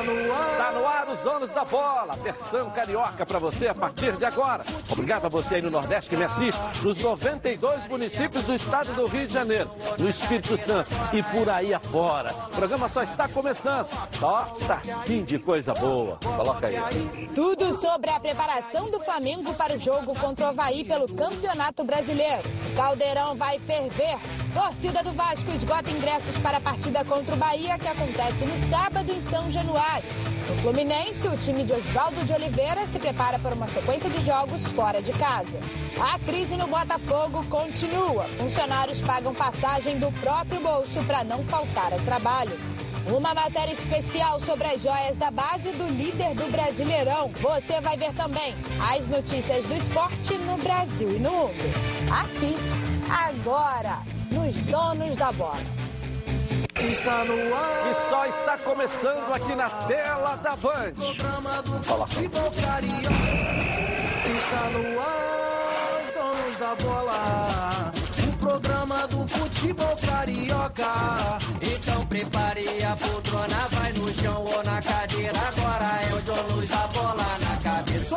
Está no ar. Os donos da bola. Versão carioca para você a partir de agora. Obrigado a você aí no Nordeste que me assiste, nos 92 municípios do estado do Rio de Janeiro, no Espírito Santo e por aí afora. O programa só está começando. Ó, tá fim de coisa boa. Coloca aí. Tudo sobre a preparação do Flamengo para o jogo contra o Havaí pelo Campeonato Brasileiro. Caldeirão vai ferver. Torcida do Vasco esgota ingressos para a partida contra o Bahia, que acontece no sábado em São Januário. No Fluminense, o time de Oswaldo de Oliveira se prepara para uma sequência de jogos fora de casa. A crise no Botafogo continua. Funcionários pagam passagem do próprio bolso para não faltar ao trabalho. Uma matéria especial sobre as joias da base do líder do Brasileirão. Você vai ver também as notícias do esporte no Brasil e no mundo. Aqui, agora, nos Donos da Bola. Está no ar. E só está começando aqui na tela da Band. Programa do Fala. futebol carioca. Está no ar. Os donos da bola. O programa do futebol carioca. Então prepare a poltrona, vai no chão ou na cadeira. Agora é o donos da bola na cabeça.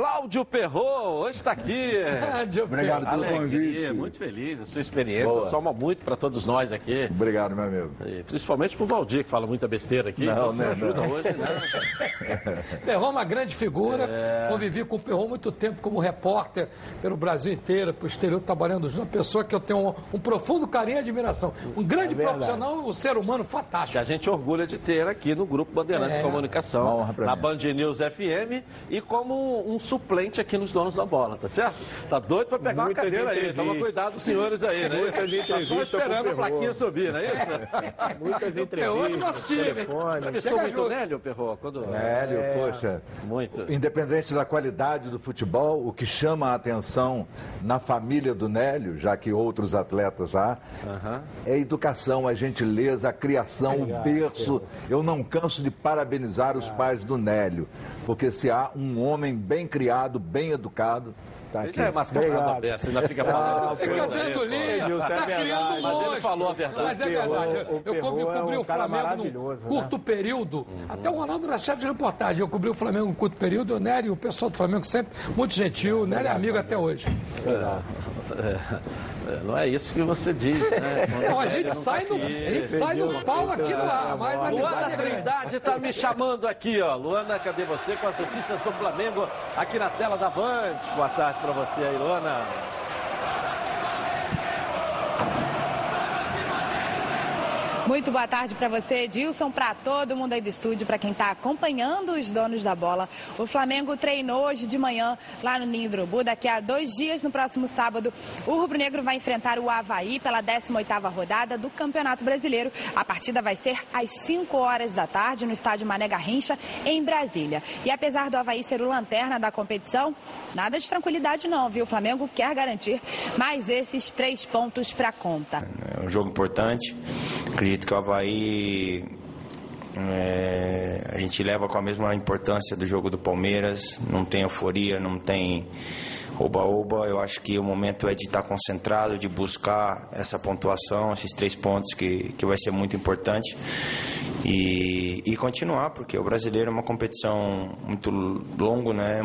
Cláudio Perrot, hoje está aqui. Obrigado pelo Alegria, convite. Muito feliz. A sua experiência Boa. soma muito para todos nós aqui. Obrigado, meu amigo. E principalmente pro Valdir, que fala muita besteira aqui. Não, então você né, ajuda não. hoje, né? Perron é uma grande figura. É. Convivi com o Perron muito tempo como repórter pelo Brasil inteiro, pelo exterior, trabalhando junto. Uma pessoa que eu tenho um, um profundo carinho e admiração. Um grande profissional, um ser humano Que fantástico. a gente orgulha de ter aqui no Grupo Bandeirantes É. de Comunicação, na mim. Band News FM e como um suplente aqui nos Donos da Bola, tá certo? Tá doido para pegar Muitas uma cadeira aí. entrevistas. Toma cuidado, senhores aí, né? Muitas Tá só entrevistas esperando a plaquinha subir, não é isso? Muitas Perrot é entrevistas, nosso time. telefone. Chega muito Nélio, Perrot? Quando... Hélio, poxa, Muito. independente da qualidade do futebol, o que chama a atenção na família do Nélio, já que outros atletas há, é a educação, a gentileza, a criação, o berço. Eu não canso de parabenizar os pais do Nélio, porque se há um homem bem criado, bem educado, tá Ele já é mascarado peça, ainda fica falando. Fica coisa aí, dando linha, Edilson, tá é criando um Mas ele monstro. falou a verdade. Mas é verdade. o Eu cobri, é cobri um o Flamengo num né? curto período. Até o Ronaldo era chefe de reportagem. Eu cobri o Flamengo num curto período. O Nery, o pessoal do Flamengo sempre muito gentil. O Nery é amigo até hoje. É, Não é isso que você diz, né? Não, a gente sai no, a gente sai no pau aqui no ar, mas a Luana é. Trindade está me chamando aqui, ó. Luana, cadê você com as notícias do Flamengo aqui na tela da Band? Boa tarde para você aí, Luana. Muito boa tarde para você, Edilson, para todo mundo aí do estúdio, para quem está acompanhando os donos da bola. O Flamengo treinou hoje de manhã lá no Ninho do Urubu. Daqui a dois dias, no próximo sábado, o Rubro Negro vai enfrentar o Havaí pela 18ª rodada do Campeonato Brasileiro. A partida vai ser às 5 horas da tarde no estádio Mané Garrincha, em Brasília. E apesar do Havaí ser o lanterna da competição, nada de tranquilidade não, viu? O Flamengo quer garantir mais esses três pontos para conta. É um jogo importante. Acredito que o Havaí é, a gente leva com a mesma importância do jogo do Palmeiras. Não tem euforia, não tem oba-oba. Eu acho que o momento é de estar concentrado, de buscar essa pontuação, esses três pontos que, que vai ser muito importante. E, e continuar, porque o brasileiro é uma competição muito longo, né?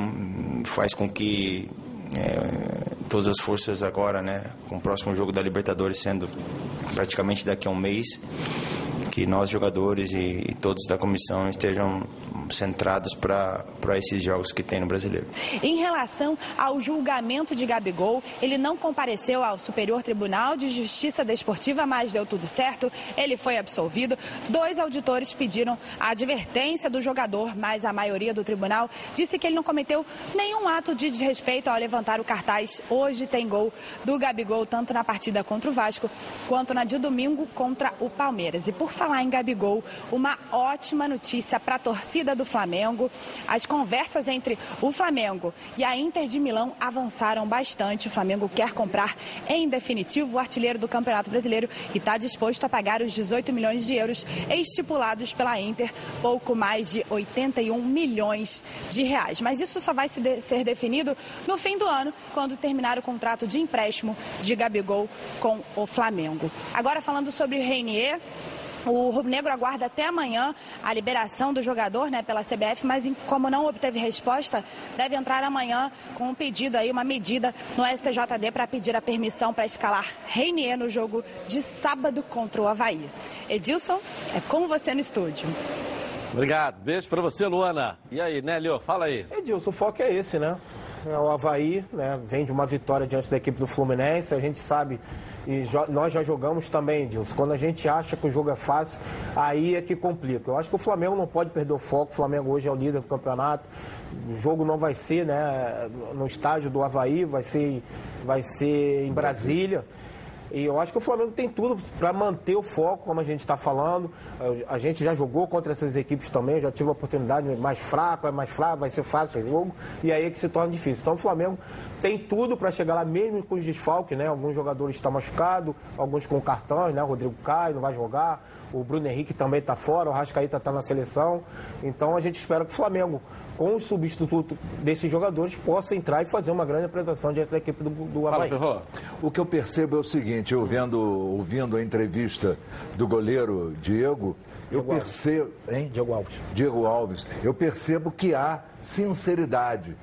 Faz com que é, todas as forças agora, né, com o próximo jogo da Libertadores sendo praticamente daqui a um mês, que nós jogadores e, e todos da comissão estejam centrados para esses jogos que tem no Brasileiro. Em relação ao julgamento de Gabigol, ele não compareceu ao Superior Tribunal de Justiça Desportiva, mas deu tudo certo, ele foi absolvido. Dois auditores pediram a advertência do jogador, mas a maioria do tribunal disse que ele não cometeu nenhum ato de desrespeito ao levantar o cartaz. Hoje tem gol do Gabigol, tanto na partida contra o Vasco, quanto na de domingo contra o Palmeiras. E por falar em Gabigol, uma ótima notícia para a torcida do Flamengo. As conversas entre o Flamengo e a Inter de Milão avançaram bastante. O Flamengo quer comprar em definitivo o artilheiro do Campeonato Brasileiro e está disposto a pagar os 18 milhões de euros estipulados pela Inter, pouco mais de 81 milhões de reais. Mas isso só vai ser definido no fim do ano, quando terminar o contrato de empréstimo de Gabigol com o Flamengo. Agora falando sobre o Reinier, o Rubro Negro aguarda até amanhã a liberação do jogador né, pela CBF, mas como não obteve resposta, deve entrar amanhã com um pedido aí, uma medida no STJD para pedir a permissão para escalar Reinier no jogo de sábado contra o Havaí. Edilson, é com você no estúdio. Obrigado. Beijo para você, Luana. E aí, Nélio, fala aí. Edilson, o foco é esse, né? É o Havaí né, vem de uma vitória diante da equipe do Fluminense. A gente sabe, e nós já jogamos também. Quando a gente acha que o jogo é fácil, aí é que complica. Eu acho que o Flamengo não pode perder o foco. O Flamengo hoje é o líder do campeonato. O jogo não vai ser né, no estádio do Havaí, vai ser, vai ser em Brasília. E eu acho que o Flamengo tem tudo para manter o foco, como a gente está falando. A gente já jogou contra essas equipes também, já tive a oportunidade mais fraco, é mais fraco, vai ser fácil o jogo, e aí é que se torna difícil. Então o Flamengo tem tudo para chegar lá, mesmo com os desfalques, né? Alguns jogadores estão machucados, alguns com cartões, né? O Rodrigo Caio não vai jogar, o Bruno Henrique também está fora, o Rascaíta está na seleção. Então a gente espera que o Flamengo com o substituto desses jogadores, possa entrar e fazer uma grande apresentação diante da equipe do, do Havaí. Fala, o que eu percebo é o seguinte, eu vendo, ouvindo a entrevista do goleiro Diego, eu Diego percebo... Hein? Diego Alves. Diego Alves. Eu percebo que há sinceridade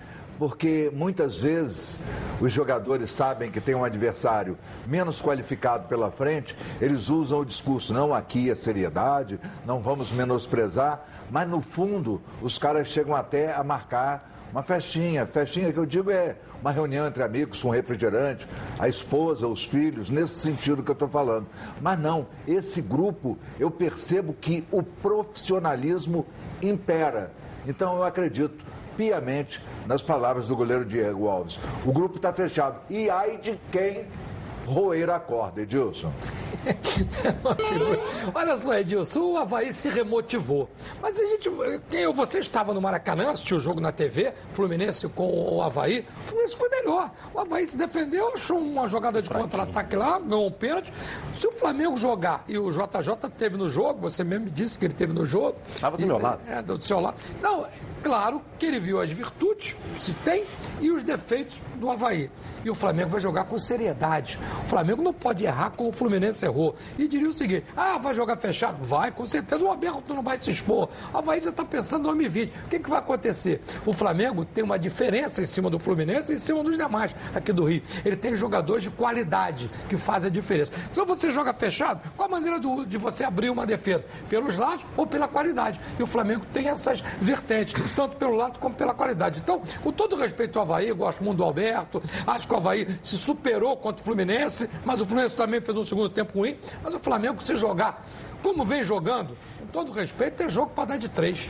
porque muitas vezes os jogadores sabem que tem um adversário menos qualificado pela frente, eles usam o discurso, não aqui é seriedade, não vamos menosprezar, mas no fundo os caras chegam até a marcar uma festinha. Festinha que eu digo é uma reunião entre amigos, um refrigerante, a esposa, os filhos, nesse sentido que eu estou falando. Mas não, esse grupo eu percebo que o profissionalismo impera. Então eu acredito piamente nas palavras do goleiro Diego Alves. O grupo está fechado. E ai de quem roer a corda, Edilson. Olha só, Edilson, o Havaí se remotivou. Mas a gente. Quem, você estava no Maracanã, assistiu o jogo na TV, Fluminense com o Havaí. O Fluminense foi melhor. O Havaí se defendeu, achou uma jogada de contra-ataque lá, ganhou um pênalti. Se o Flamengo jogar e o JJ teve no jogo, você mesmo disse que ele teve no jogo. Estava do e, meu lado. É, do seu lado. Não, claro que ele viu as virtudes, se tem, e os defeitos do Havaí. E o Flamengo vai jogar com seriedade. O Flamengo não pode errar como o Fluminense errou. E diria o seguinte: ah, vai jogar fechado? Vai, com certeza. O Alberto não vai se expor. O Havaí já está pensando em 2020. O que, que vai acontecer? O Flamengo tem uma diferença em cima do Fluminense e em cima dos demais aqui do Rio. Ele tem jogadores de qualidade que fazem a diferença. Então você joga fechado, qual a maneira do, de você abrir uma defesa? Pelos lados ou pela qualidade? E o Flamengo tem essas vertentes, tanto pelo lado como pela qualidade. Então, com todo respeito ao Havaí, gosto muito do Alberto, acho que o Havaí se superou contra o Fluminense, mas o Fluminense também fez um segundo tempo ruim. Mas o Flamengo, se jogar como vem jogando, com todo respeito, tem jogo para dar de três.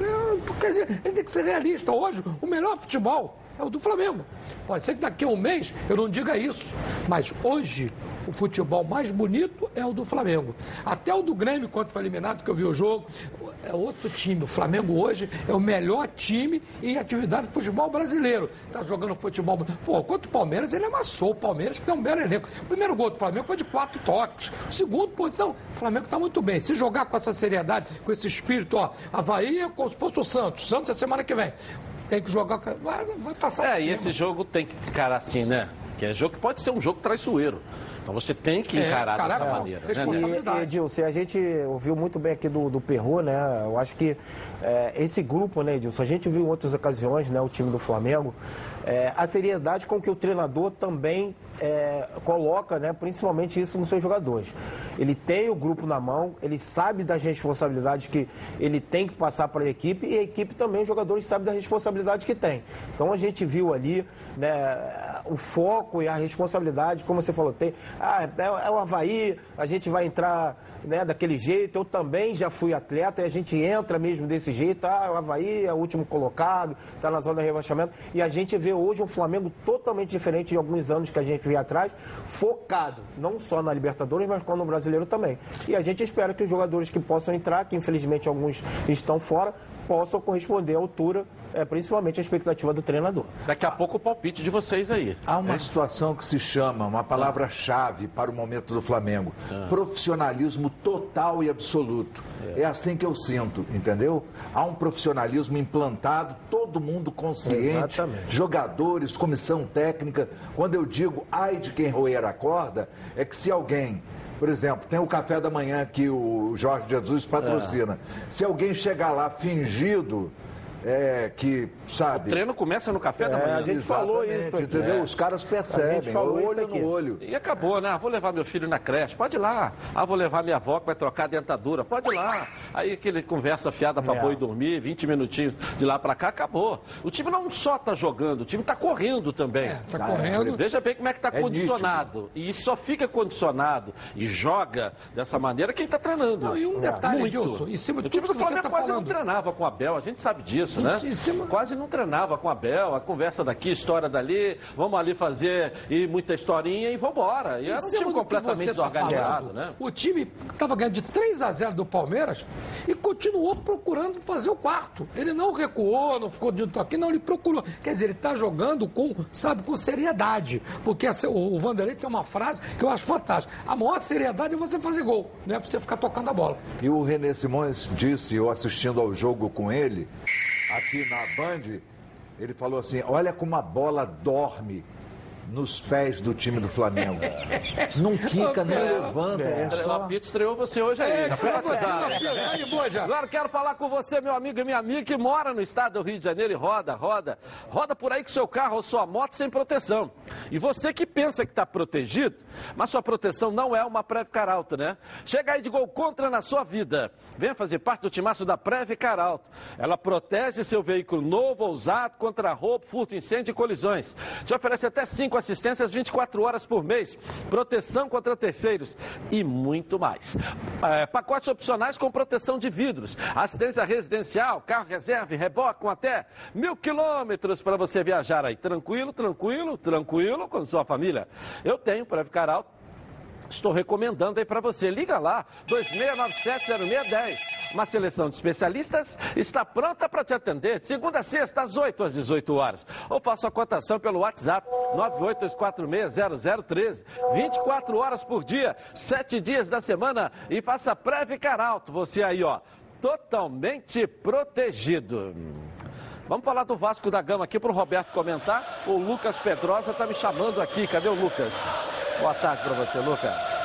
É, quer dizer, ele tem que ser realista. Hoje, o melhor futebol é o do Flamengo. Pode ser que daqui a um mês eu não diga isso, mas hoje o futebol mais bonito é o do Flamengo. Até o do Grêmio, quando foi eliminado, que eu vi o jogo, é outro time. O Flamengo hoje é o melhor time em atividade de futebol brasileiro. Está jogando futebol. Pô, contra o Palmeiras, ele amassou o Palmeiras, que tem um belo elenco. O primeiro gol do Flamengo foi de quatro toques. O segundo, pô, então, o Flamengo está muito bem. Se jogar com essa seriedade, com esse espírito, ó, Havaí é como se fosse o Santos. Santos é semana que vem. Tem que jogar. Vai, vai passar. É, e esse jogo tem que ficar assim, né? Que é jogo que pode ser um jogo traiçoeiro. Então você tem que é, encarar é, dessa é, maneira. Né? E, Edilson, a gente ouviu muito bem aqui do, do Perro, né? Eu acho que é, esse grupo, né, Edilson, a gente viu em outras ocasiões, né, o time do Flamengo, é, a seriedade com que o treinador também é, coloca, né, principalmente isso nos seus jogadores. Ele tem o grupo na mão, ele sabe das responsabilidades que ele tem que passar para a equipe e a equipe também, os jogadores sabem da responsabilidade que tem. Então a gente viu ali né, o foco e a responsabilidade, como você falou, tem, ah, é, é o Havaí, a gente vai entrar né, daquele jeito. Eu também já fui atleta e a gente entra mesmo desse jeito. Ah, o Havaí é o último colocado, está na zona de rebaixamento. E a gente vê hoje um Flamengo totalmente diferente de alguns anos que a gente via atrás, focado não só na Libertadores, mas como no Brasileiro também. E a gente espera que os jogadores que possam entrar, que infelizmente alguns estão fora, possam corresponder à altura, é, principalmente a expectativa do treinador. Daqui a pouco o palpite de vocês aí. Há uma situação que se chama, uma palavra-chave para o momento do Flamengo: profissionalismo total e absoluto. É. assim que eu sinto, entendeu? Há um profissionalismo implantado, todo mundo consciente, Exatamente. jogadores, comissão técnica. Quando eu digo ai de quem roer a corda, é que se alguém. Por exemplo, tem o café da manhã que o Jorge Jesus patrocina. Se alguém chegar lá fingido é, que, sabe. O treino começa no café da manhã. a gente falou isso aqui, entendeu? é. Os caras percebem, A gente falou olho isso aqui. no olho. E acabou, né? Ah, vou levar meu filho na creche, pode ir lá. Ah, vou levar minha avó que vai trocar a dentadura, pode ir lá. Aí aquele conversa fiada pra É. boi dormir, 20 minutinhos de lá pra cá, acabou. O time não só tá jogando, o time tá correndo também. É, tá Ah, correndo. Veja bem como é que tá É condicionado. E só fica condicionado e joga dessa maneira quem tá treinando. Não, e um detalhe, Muito. Edilson, em cima de o time tudo do que você Flamengo tá quase não falando. treinava com o Abel, a gente sabe disso, Em- né? cima- Quase não treinava com o Abel, a conversa daqui, história dali, vamos ali fazer e muita historinha e vambora. E era um cima time completamente tá desorganizado, né? O time estava ganhando de 3 a 0 do Palmeiras e continuou procurando fazer o quarto. Ele não recuou, não ficou de toque, não, ele procurou. Quer dizer, ele está jogando com, sabe, com seriedade. Porque essa- o, o Vanderlei tem uma frase que eu acho fantástica. A maior seriedade é você fazer gol, não é você ficar tocando a bola. E o René Simões disse, eu assistindo ao jogo com ele, aqui na Band, ele falou assim: olha como a bola dorme nos pés do time do Flamengo. Não quica, não É. levanta, é O só. apito estreou você hoje aí. fila, tá já. Agora quero falar com você, meu amigo e minha amiga, que mora no estado do Rio de Janeiro e roda, roda, roda por aí com seu carro ou sua moto sem proteção. E você que pensa que está protegido, mas sua proteção não é uma Preve Caralto, né? Chega aí de gol contra na sua vida. Venha fazer parte do timaço da Preve Caralto. Ela protege seu veículo novo ou usado contra roubo, furto, incêndio e colisões. Te oferece até cinco assistências 24 horas por mês, proteção contra terceiros e muito mais. É, pacotes opcionais com proteção de vidros, assistência residencial, carro reserva e reboque com até mil quilômetros para você viajar aí. Tranquilo, tranquilo, tranquilo com sua família. Eu tenho para ficar alto. Estou recomendando aí para você. Liga lá, 26970610. Uma seleção de especialistas está pronta para te atender de segunda a sexta, às 8 às 18 horas. Ou faça a cotação pelo WhatsApp 982460013. 24 horas por dia, 7 dias da semana e faça Previcar Alto. Você aí, ó, totalmente protegido. Vamos falar do Vasco da Gama aqui para o Roberto comentar. O Lucas Pedrosa está me chamando aqui. Cadê o Lucas? Boa tarde para você, Lucas.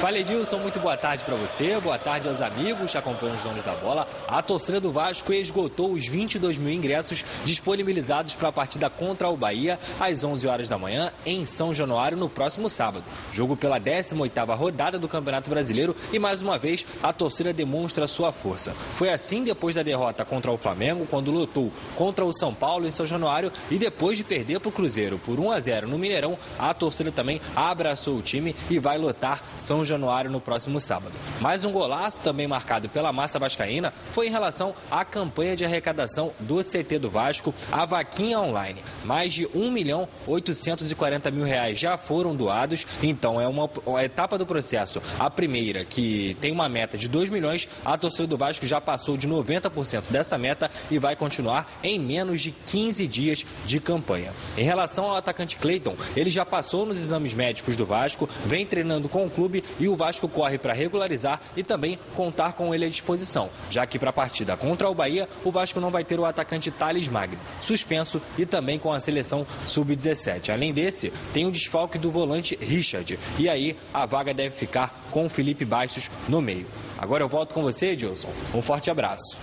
Fala Edilson, muito boa tarde para você, boa tarde aos amigos que acompanham os donos da bola. A torcida do Vasco esgotou os 22 mil ingressos disponibilizados para a partida contra o Bahia às 11 horas da manhã em São Januário no próximo sábado. Jogo pela 18ª rodada do Campeonato Brasileiro e mais uma vez a torcida demonstra sua força. Foi assim depois da derrota contra o Flamengo, quando lutou contra o São Paulo em São Januário e depois de perder para o Cruzeiro por 1 a 0 no Mineirão, a torcida também abraçou o time e vai lotar São Januário no próximo sábado. Mais um golaço, também marcado pela massa vascaína, foi em relação à campanha de arrecadação do CT do Vasco, a Vaquinha Online. Mais de 1 milhão 840 mil reais já foram doados, então é uma, uma etapa do processo. A primeira, que tem uma meta de 2 milhões, a torcida do Vasco já passou de 90% dessa meta e vai continuar em menos de 15 dias de campanha. Em relação ao atacante Cleiton, ele já passou nos exames médicos do Vasco, vem treinando com o clube e o Vasco corre para regularizar e também contar com ele à disposição, já que para a partida contra o Bahia, o Vasco não vai ter o atacante Thales Magno, suspenso e também com a seleção sub-17. Além desse, tem o desfalque do volante Richard, e aí a vaga deve ficar com o Felipe Baixos no meio. Agora eu volto com você, Edilson. Um forte abraço.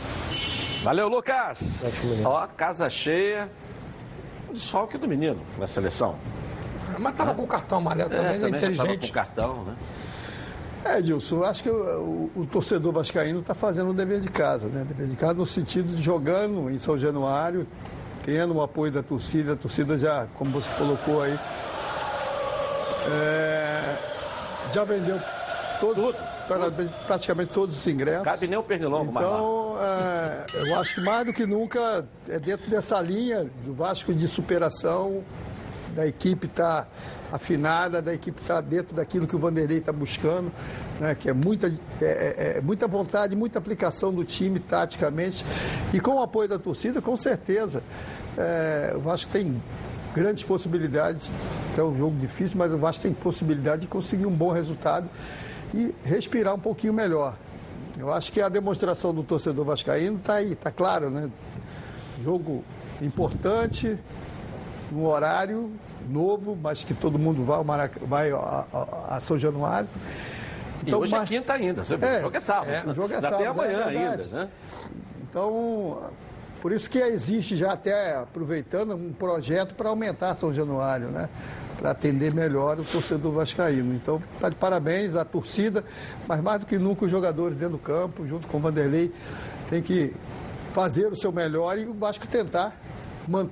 Valeu, Lucas. Ó, casa cheia. O desfalque do menino na seleção. Mas tava com o cartão amarelo também, É, ele também já tava inteligente. com cartão, né? É, Edilson, acho que o, o, o torcedor vascaíno está fazendo o dever de casa, né? Dever de casa no sentido de jogando em São Januário, tendo o apoio da torcida, a torcida já, como você colocou aí, é, já vendeu todos, praticamente todos os ingressos. Cabe nem o pernilongo mais lá. Então, é, eu acho que mais do que nunca é dentro dessa linha do Vasco de superação, da equipe estar tá afinada, da equipe estar tá dentro daquilo que o Vanderlei está buscando, né, que é muita, é, é, é muita vontade, muita aplicação do time taticamente. E com o apoio da torcida, com certeza, é, o Vasco tem grandes possibilidades. É um jogo difícil, mas o Vasco tem possibilidade de conseguir um bom resultado e respirar um pouquinho melhor. Eu acho que a demonstração do torcedor vascaíno está aí, está claro, né? Jogo importante, um horário novo, mas que todo mundo vai, Marac... vai a, a, a, São Januário. Então, e hoje é mas... é quinta ainda, você é, o jogo é sábado. É, o jogo é sábado. Até amanhã é ainda, né? Então, por isso que existe já até, aproveitando, um projeto para aumentar São Januário, né? Para atender melhor o torcedor vascaíno. Então, está de parabéns à torcida, mas mais do que nunca os jogadores dentro do campo, junto com o Vanderlei, tem que fazer o seu melhor e o Vasco tentar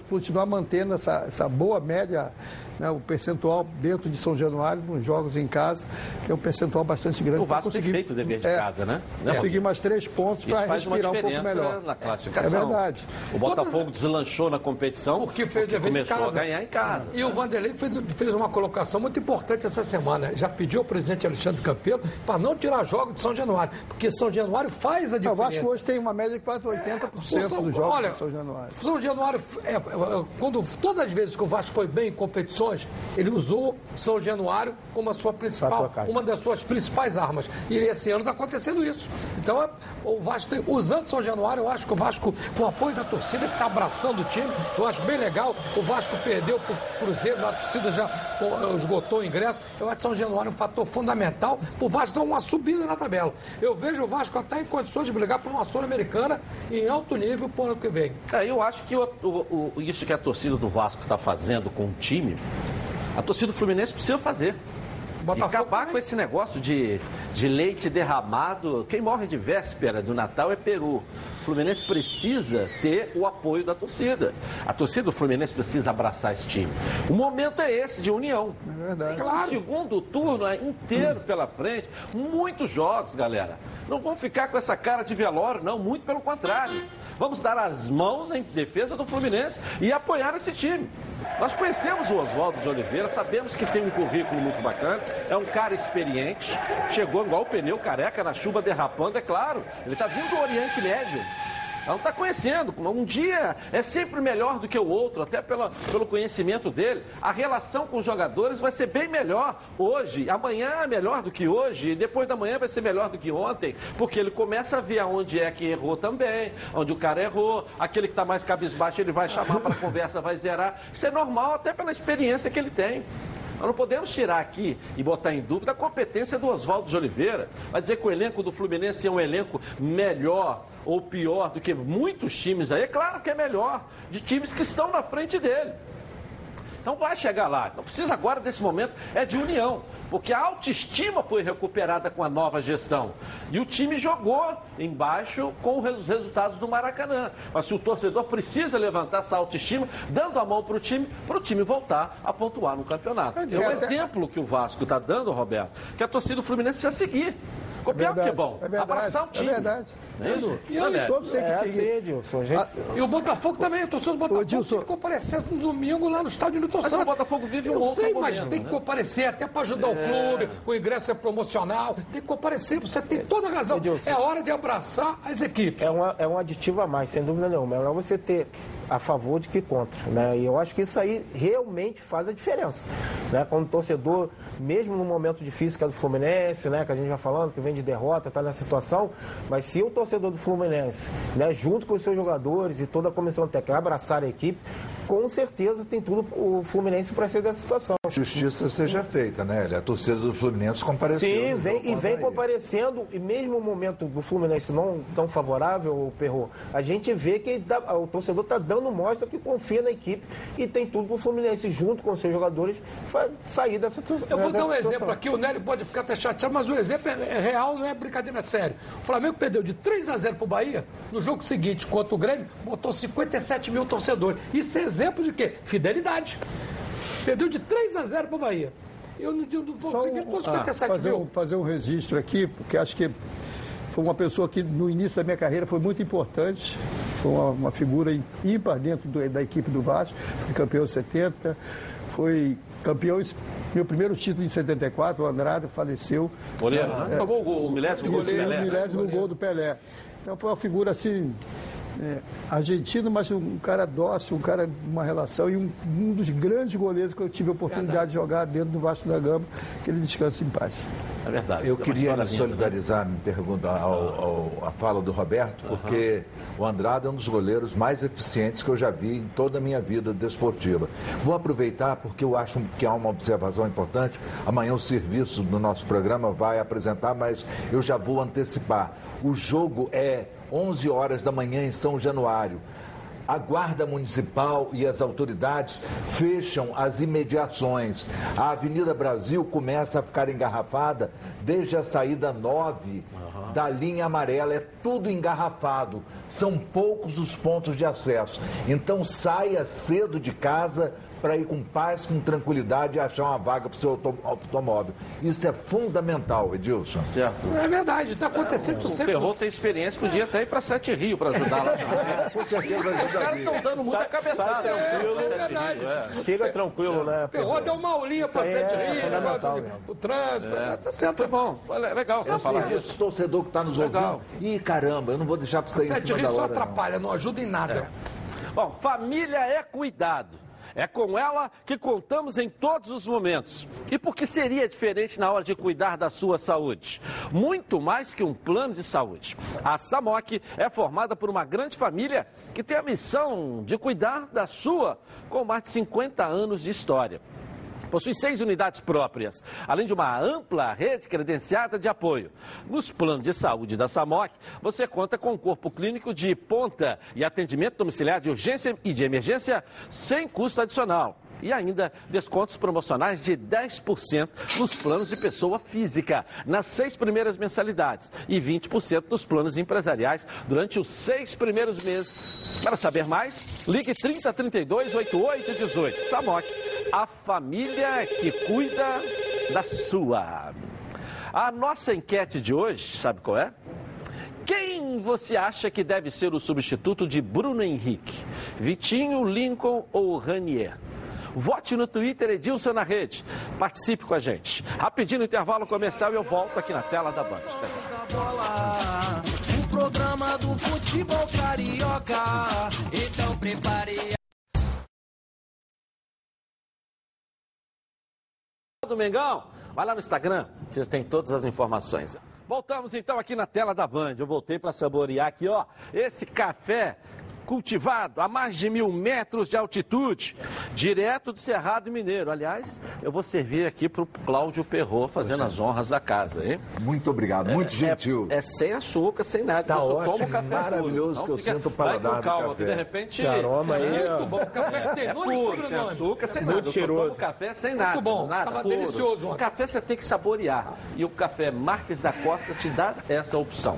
continuar mantendo essa, essa boa média né, o percentual dentro de São Januário, nos jogos em casa, que é um percentual bastante grande. O Vasco tem feito o dever de é, casa, né? Conseguir mais três pontos para respirar um pouco melhor. na classificação. É verdade. O Botafogo deslanchou na competição porque, fez porque começou a ganhar em casa. E o Vanderlei fez, fez uma colocação muito importante essa semana. Já pediu ao presidente Alexandre Campelo para não tirar jogos de São Januário, porque São Januário faz a diferença. O Vasco hoje tem uma média de quase 80% é, São, dos jogos olha, de São Januário. São Januário, é, é, quando, todas as vezes que o Vasco foi bem em competições, ele usou usou São Januário como a sua principal, uma das suas principais armas. E esse ano está acontecendo isso. Então, é, o Vasco, tem, usando São Januário, eu acho que o Vasco, com o apoio da torcida, que está abraçando o time, eu acho bem legal. O Vasco perdeu para o Cruzeiro, a torcida já esgotou o ingresso. Eu acho que São Januário é um fator fundamental para o Vasco dar uma subida na tabela. Eu vejo o Vasco até em condições de brigar por uma Sul-Americana em alto nível para o ano que vem. É, eu acho que o, o, o, isso que a torcida do Vasco está fazendo com o time a torcida do Fluminense precisa fazer. Botafogo e acabar também. com esse negócio de, de leite derramado. Quem morre de véspera do Natal é Peru. O Fluminense precisa ter o apoio da torcida. A torcida do Fluminense precisa abraçar esse time. O momento é esse, de união. É verdade. Claro. O segundo turno é inteiro pela frente. Muitos jogos, galera. Não vamos ficar com essa cara de velório, não. Muito pelo contrário. Vamos dar as mãos em defesa do Fluminense e apoiar esse time. Nós conhecemos o Oswaldo de Oliveira, sabemos que tem um currículo muito bacana, é um cara experiente, chegou igual o pneu careca na chuva derrapando, é claro. Ele está vindo do Oriente Médio. Ela está conhecendo. Um dia é sempre melhor do que o outro, até pela, pelo conhecimento dele. A relação com os jogadores vai ser bem melhor hoje. Amanhã é melhor do que hoje. E depois da manhã vai ser melhor do que ontem. Porque ele começa a ver aonde é que errou também, onde o cara errou. Aquele que está mais cabisbaixo ele vai chamar para conversa, vai zerar. Isso é normal, até pela experiência que ele tem. Nós não podemos tirar aqui e botar em dúvida a competência do Oswaldo de Oliveira. Vai dizer que o elenco do Fluminense é um elenco melhor ou pior do que muitos times aí. É claro que é melhor, de times que estão na frente dele. Então vai chegar lá. Não precisa agora desse momento, é de união. Porque a autoestima foi recuperada com a nova gestão. E o time jogou embaixo com os resultados do Maracanã. Mas se o torcedor precisa levantar essa autoestima, dando a mão para o time, para o time voltar a pontuar no campeonato. É um exemplo que o Vasco está dando, Roberto, que a torcida do Fluminense precisa seguir. Copiar é o que é bom. É Abraçar o time. É verdade. É isso? E aí, todos têm que é seguir. Edilson, gente... ah, e o Botafogo também, o torcedor do Botafogo Edilson... tem que comparecer no domingo lá no estádio do Santos. o Botafogo vive um Eu sei, mas tem que né? comparecer até para ajudar é. o clube, o ingresso é promocional, tem que comparecer, você tem toda a razão. Edilson, é hora de abraçar as equipes. É, uma, é um aditivo a mais, sem dúvida nenhuma. É melhor você ter a favor de que contra. Né? E eu acho que isso aí realmente faz a diferença. Né? Quando o torcedor, mesmo no momento difícil que é do Fluminense, né? que a gente vai falando, que vem de derrota, está nessa situação, mas se o torcedor do Fluminense, né, junto com os seus jogadores e toda a comissão técnica, abraçar a equipe, com certeza tem tudo o Fluminense para sair dessa situação. Justiça seja feita, né? A torcida do Fluminense compareceu. Sim, vem, e vem comparecendo, e mesmo o momento do Fluminense não tão favorável, Perro, a gente vê que dá, o torcedor está dando dando mostra que confia na equipe e tem tudo para o Fluminense, junto com seus jogadores, sair dessa situação. Eu vou dar um situação. exemplo aqui, o Nélio pode ficar até chateado, mas o exemplo é, é real, não é brincadeira sério. O Flamengo perdeu de 3 a 0 para o Bahia, no jogo seguinte, contra o Grêmio, botou 57 mil torcedores. Isso é exemplo de quê? Fidelidade. Perdeu de 3 a 0 para o Bahia. Eu não, não vou conseguir um, 57 ah, fazer, mil. Fazer um registro aqui, porque acho que foi uma pessoa que no início da minha carreira foi muito importante, foi uma, uma figura ímpar dentro do, da equipe do Vasco, foi campeão em 70, foi campeão, meu primeiro título em 74, o Andrade faleceu. Goleiro, né? É, o, o milésimo gol do Pelé. O milésimo gol do Pelé. Então foi uma figura assim, é, argentino, mas um cara dócil, um cara de uma relação e um, um, dos grandes goleiros que eu tive a oportunidade de jogar dentro do Vasco da Gama, que ele descanse em paz. É verdade. Eu queria me solidarizar, me perguntar ao, ao, a fala do Roberto, porque uhum. o Andrade é um dos goleiros mais eficientes que eu já vi em toda a minha vida desportiva. Vou aproveitar porque eu acho que há uma observação importante. Amanhã o serviço do nosso programa vai apresentar, mas eu já vou antecipar. O jogo é 11 horas da manhã em São Januário a Guarda Municipal e as autoridades fecham as imediações. A Avenida Brasil começa a ficar engarrafada desde a saída 9 uhum. da linha amarela. É tudo engarrafado. São poucos os pontos de acesso. Então saia cedo de casa para ir com paz, com tranquilidade e achar uma vaga para o seu automóvel. Isso é fundamental, Edilson. Certo. É verdade, está acontecendo é, sempre. O Ferro tem experiência, podia até ir para Sete Rio para ajudar lá. É, com certeza Os caras estão dando muita sai, cabeçada. Sai tranquilo, é, é verdade. É. Chega tranquilo, né? Ferro deu uma aulinha para Sete é Rio, fundamental, né? o trânsito. É. Tá certo. Foi bom, legal você falar disso. O torcedor que está nos ouvindo. Ih, caramba, eu não vou deixar para sair Sete Rio só atrapalha, não ajuda em nada. Bom, família é cuidado. É com ela que contamos em todos os momentos. E por que seria diferente na hora de cuidar da sua saúde? Muito mais que um plano de saúde. A SAMOC é formada por uma grande família que tem a missão de cuidar da sua com mais de 50 anos de história possui seis unidades próprias, além de uma ampla rede credenciada de apoio. Nos planos de saúde da SAMOC, você conta com um corpo clínico de ponta e atendimento domiciliar de urgência e de emergência sem custo adicional e ainda descontos promocionais de 10% nos planos de pessoa física nas seis primeiras mensalidades e 20% nos planos empresariais durante os seis primeiros meses. Para saber mais, ligue 3032 8818. Samok, a família que cuida da sua. A nossa enquete de hoje, sabe qual é? Quem você acha que deve ser o substituto de Bruno Henrique? Vitinho, Lincoln ou Ranier? Vote no Twitter Edilson na rede. Participe com a gente. Rapidinho no intervalo comercial e eu volto aqui na tela da Band. O programa do futebol carioca. Então prepare. do Mengão, vai lá no Instagram, você tem todas as informações. Voltamos então aqui na tela da Band. Eu voltei para saborear aqui, ó, esse café cultivado a mais de mil metros de altitude, direto do Cerrado Mineiro. Aliás, eu vou servir aqui para o Cláudio Perrot fazendo as honras da casa, hein? Muito obrigado, muito é, gentil. É, é, sem açúcar, sem nada. Tá ótimo, toma café maravilhoso que eu fica, sinto o paladar calma, café. de repente... Aroma aí... É muito bom, o café tem é puro, sem açúcar, sem muito nada. cheiroso. café sem nada. Muito bom, nada, tava puro. delicioso. O café você tem que saborear. E o café Marques da Costa te dá essa opção.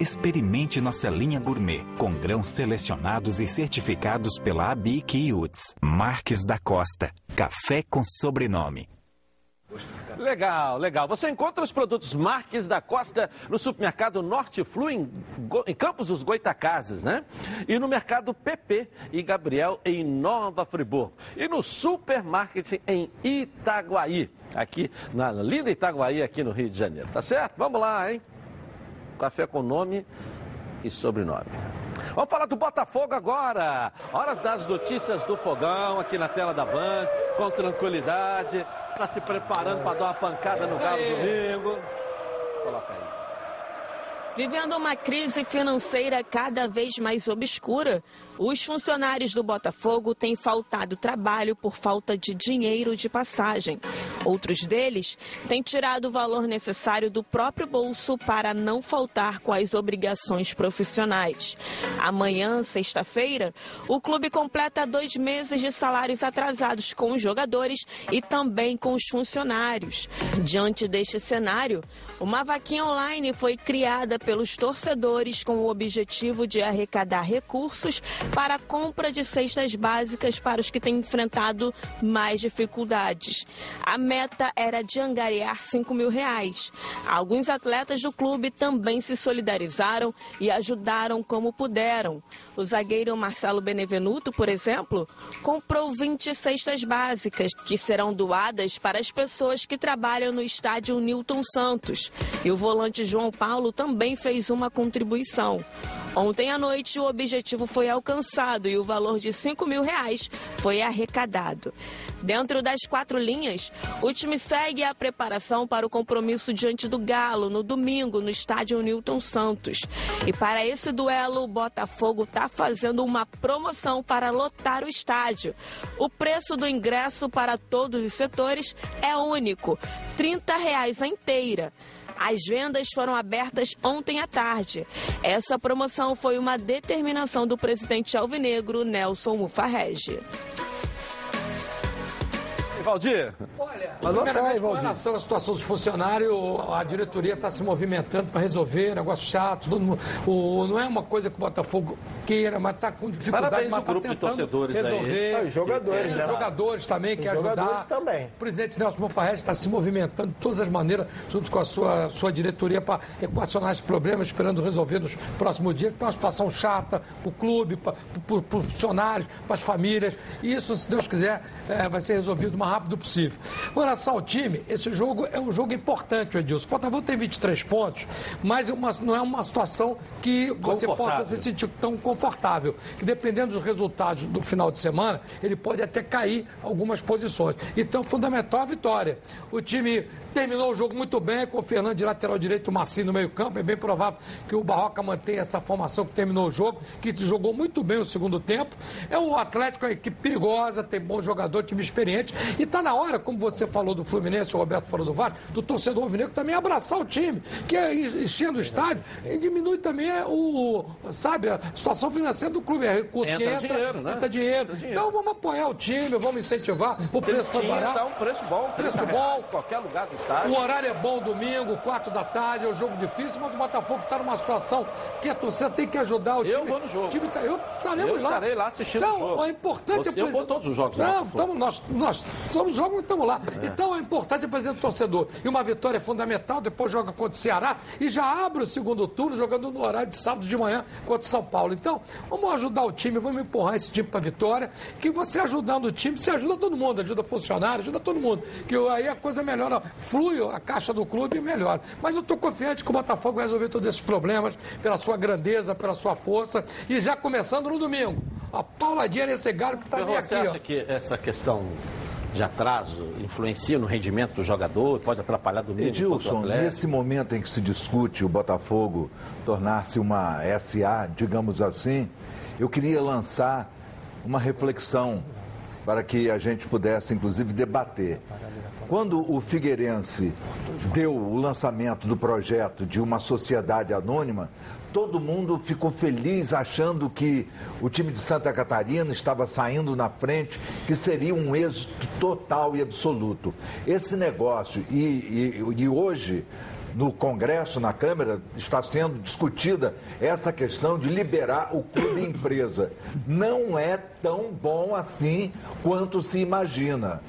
Experimente nossa linha gourmet, com grãos selecionados e certificados pela ABIC e UTS. Marques da Costa. Café com sobrenome. Legal, legal. Você encontra os produtos Marques da Costa no supermercado Norte Flu, em, em Campos dos Goitacazes, né? E no mercado PP e Gabriel, em Nova Friburgo. E no supermarket em Itaguaí, aqui na linda Itaguaí, aqui no Rio de Janeiro. Tá certo? Vamos lá, hein? Café com nome e sobrenome. Vamos falar do Botafogo agora. Hora das notícias do fogão aqui na tela da Band, com tranquilidade. Está se preparando para dar uma pancada no Galo domingo. Coloca aí. Vivendo uma crise financeira cada vez mais obscura, os funcionários do Botafogo têm faltado trabalho por falta de dinheiro de passagem. Outros deles têm tirado o valor necessário do próprio bolso para não faltar com as obrigações profissionais. Amanhã, sexta-feira, o clube completa dois meses de salários atrasados com os jogadores e também com os funcionários. Diante deste cenário, uma vaquinha online foi criada pelos torcedores com o objetivo de arrecadar recursos para a compra de cestas básicas para os que têm enfrentado mais dificuldades. A meta era de angariar 5 mil reais. Alguns atletas do clube também se solidarizaram e ajudaram como puderam. O zagueiro Marcelo Benevenuto, por exemplo, comprou 20 cestas básicas que serão doadas para as pessoas que trabalham no estádio Newton Santos. E o volante João Paulo também fez uma contribuição. Ontem à noite, o objetivo foi alcançado e o valor de 5 mil reais foi arrecadado. Dentro das quatro linhas, o time segue a preparação para o compromisso diante do Galo no domingo no estádio Newton Santos. E para esse duelo, o Botafogo está fazendo uma promoção para lotar o estádio. O preço do ingresso para todos os setores é único, 30 reais a inteira. As vendas foram abertas ontem à tarde. Essa promoção foi uma determinação do presidente alvinegro Nelson Mufarrege. Valdir. Olha, Mas não primeiramente, tá, com Valdir. relação à situação dos funcionários, a diretoria está se movimentando para resolver, negócio chato, todo mundo, o, não é uma coisa que o Botafogo queira, mas está com dificuldade, Parabéns mas está grupo de torcedores aí. resolver. Ah, os jogadores, É, né? Jogadores também querem ajudar. jogadores também. O presidente Nelson Mofarrege está se movimentando de todas as maneiras, junto com a sua, sua diretoria, para equacionar esses problemas, esperando resolver nos próximos dias. Então, é uma situação chata para o clube, para os funcionários, para as famílias. E isso, se Deus quiser, eh, vai ser resolvido mais rápido possível. Relação ao time, esse jogo é um jogo importante, Edilson. O Botafogo tem 23 pontos, mas uma- não é uma situação que você possa se sentir tão confortável. Que dependendo dos resultados do final de semana, ele pode até cair algumas posições. Então, fundamental a vitória. O time terminou o jogo muito bem, com o Fernando de lateral direito, o Massinho no meio-campo. É bem provável que o Barroca mantenha essa formação que terminou o jogo, que jogou muito bem o segundo tempo. É o Atlético, é uma equipe perigosa, tem bom jogador, time experiente. E está na hora, como você falou do Fluminense, o Roberto falou do Vasco, do torcedor alvinegro também abraçar o time, que é enchendo o estádio e diminui também o, sabe, a situação financeira do clube. É recurso Entra que entra, dinheiro, né? entra dinheiro. Entra dinheiro. Então vamos apoiar o time, vamos incentivar. O preço foi barato. tá um preço bom. Preço 30 bom. reais, Qualquer lugar do O horário é bom domingo, 4 da tarde, é um jogo difícil, mas o Botafogo está numa situação que a torcida tem que ajudar o Eu time. vou no jogo. Time tá, eu estaremos Eu lá. estarei lá assistindo então, o jogo. É importante Você- eu vou todos os jogos do Não, estamos, nós, nós somos jogos e estamos lá. É. Então é importante apresentar o torcedor. E uma vitória é fundamental, depois joga contra o Ceará e já abre o segundo turno jogando no horário de sábado de manhã contra o São Paulo. Então, vamos ajudar o time, vamos empurrar esse time para a vitória. Que você ajudando o time, você ajuda todo mundo, ajuda funcionário, ajuda todo mundo. Que aí a coisa melhora, flui a caixa do clube e melhora. Mas eu estou confiante que o Botafogo vai resolver todos esses problemas pela sua grandeza, pela sua força. E já começando no domingo. A pauladinha nesse galo que está bem você aqui. acha ó. que essa questão de atraso influencia no rendimento do jogador? Pode atrapalhar domingo? contra o Edilson, nesse momento em que se discute o Botafogo tornar-se uma SA, digamos assim, eu queria lançar uma reflexão para que a gente pudesse, inclusive, debater. Quando o Figueirense deu o lançamento do projeto de uma sociedade anônima, todo mundo ficou feliz achando que o time de Santa Catarina estava saindo na frente, que seria um êxito total e absoluto. Esse negócio, e, e- e hoje no Congresso, na Câmara, está sendo discutida essa questão de liberar o clube empresa. Não é tão bom assim quanto se imagina.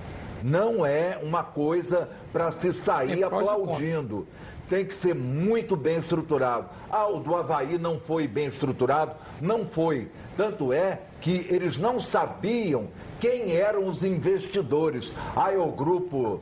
Não é uma coisa para se sair aplaudindo. Tem que ser muito bem estruturado. Ah, o do Havaí não foi bem estruturado? Não foi. Tanto é que eles não sabiam quem eram os investidores. Aí o grupo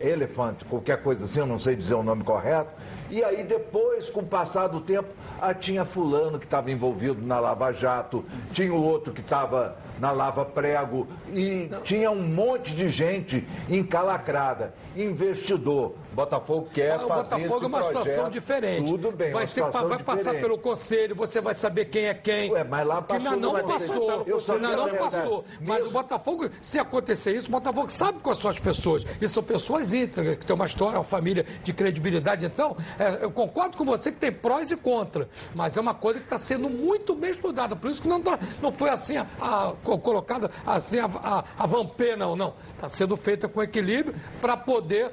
Elephant, qualquer coisa assim, eu não sei dizer o nome correto. E aí depois, com o passar do tempo, ah, tinha fulano que estava envolvido na Lava Jato, tinha o outro que estava na Lava Prego e tinha um monte de gente encalacrada, investidor. Botafogo quer Ah, o fazer Botafogo esse é uma situação projeto. diferente. Tudo bem, vai, ser, situação vai passar diferente. pelo conselho, você vai saber quem é quem. Ué, mas lá passou ainda não passou. Eu ainda não passou. Mas o Botafogo, se acontecer isso, o Botafogo sabe quais são as pessoas. E são pessoas íntegras, que têm uma história, uma família de credibilidade. Então, é, eu concordo com você que tem prós e contras. Mas é uma coisa que está sendo muito bem estudada. Por isso que não, tá- não foi assim, a, a- co- colocada assim a, a, a não. Não. Está sendo feita com equilíbrio para poder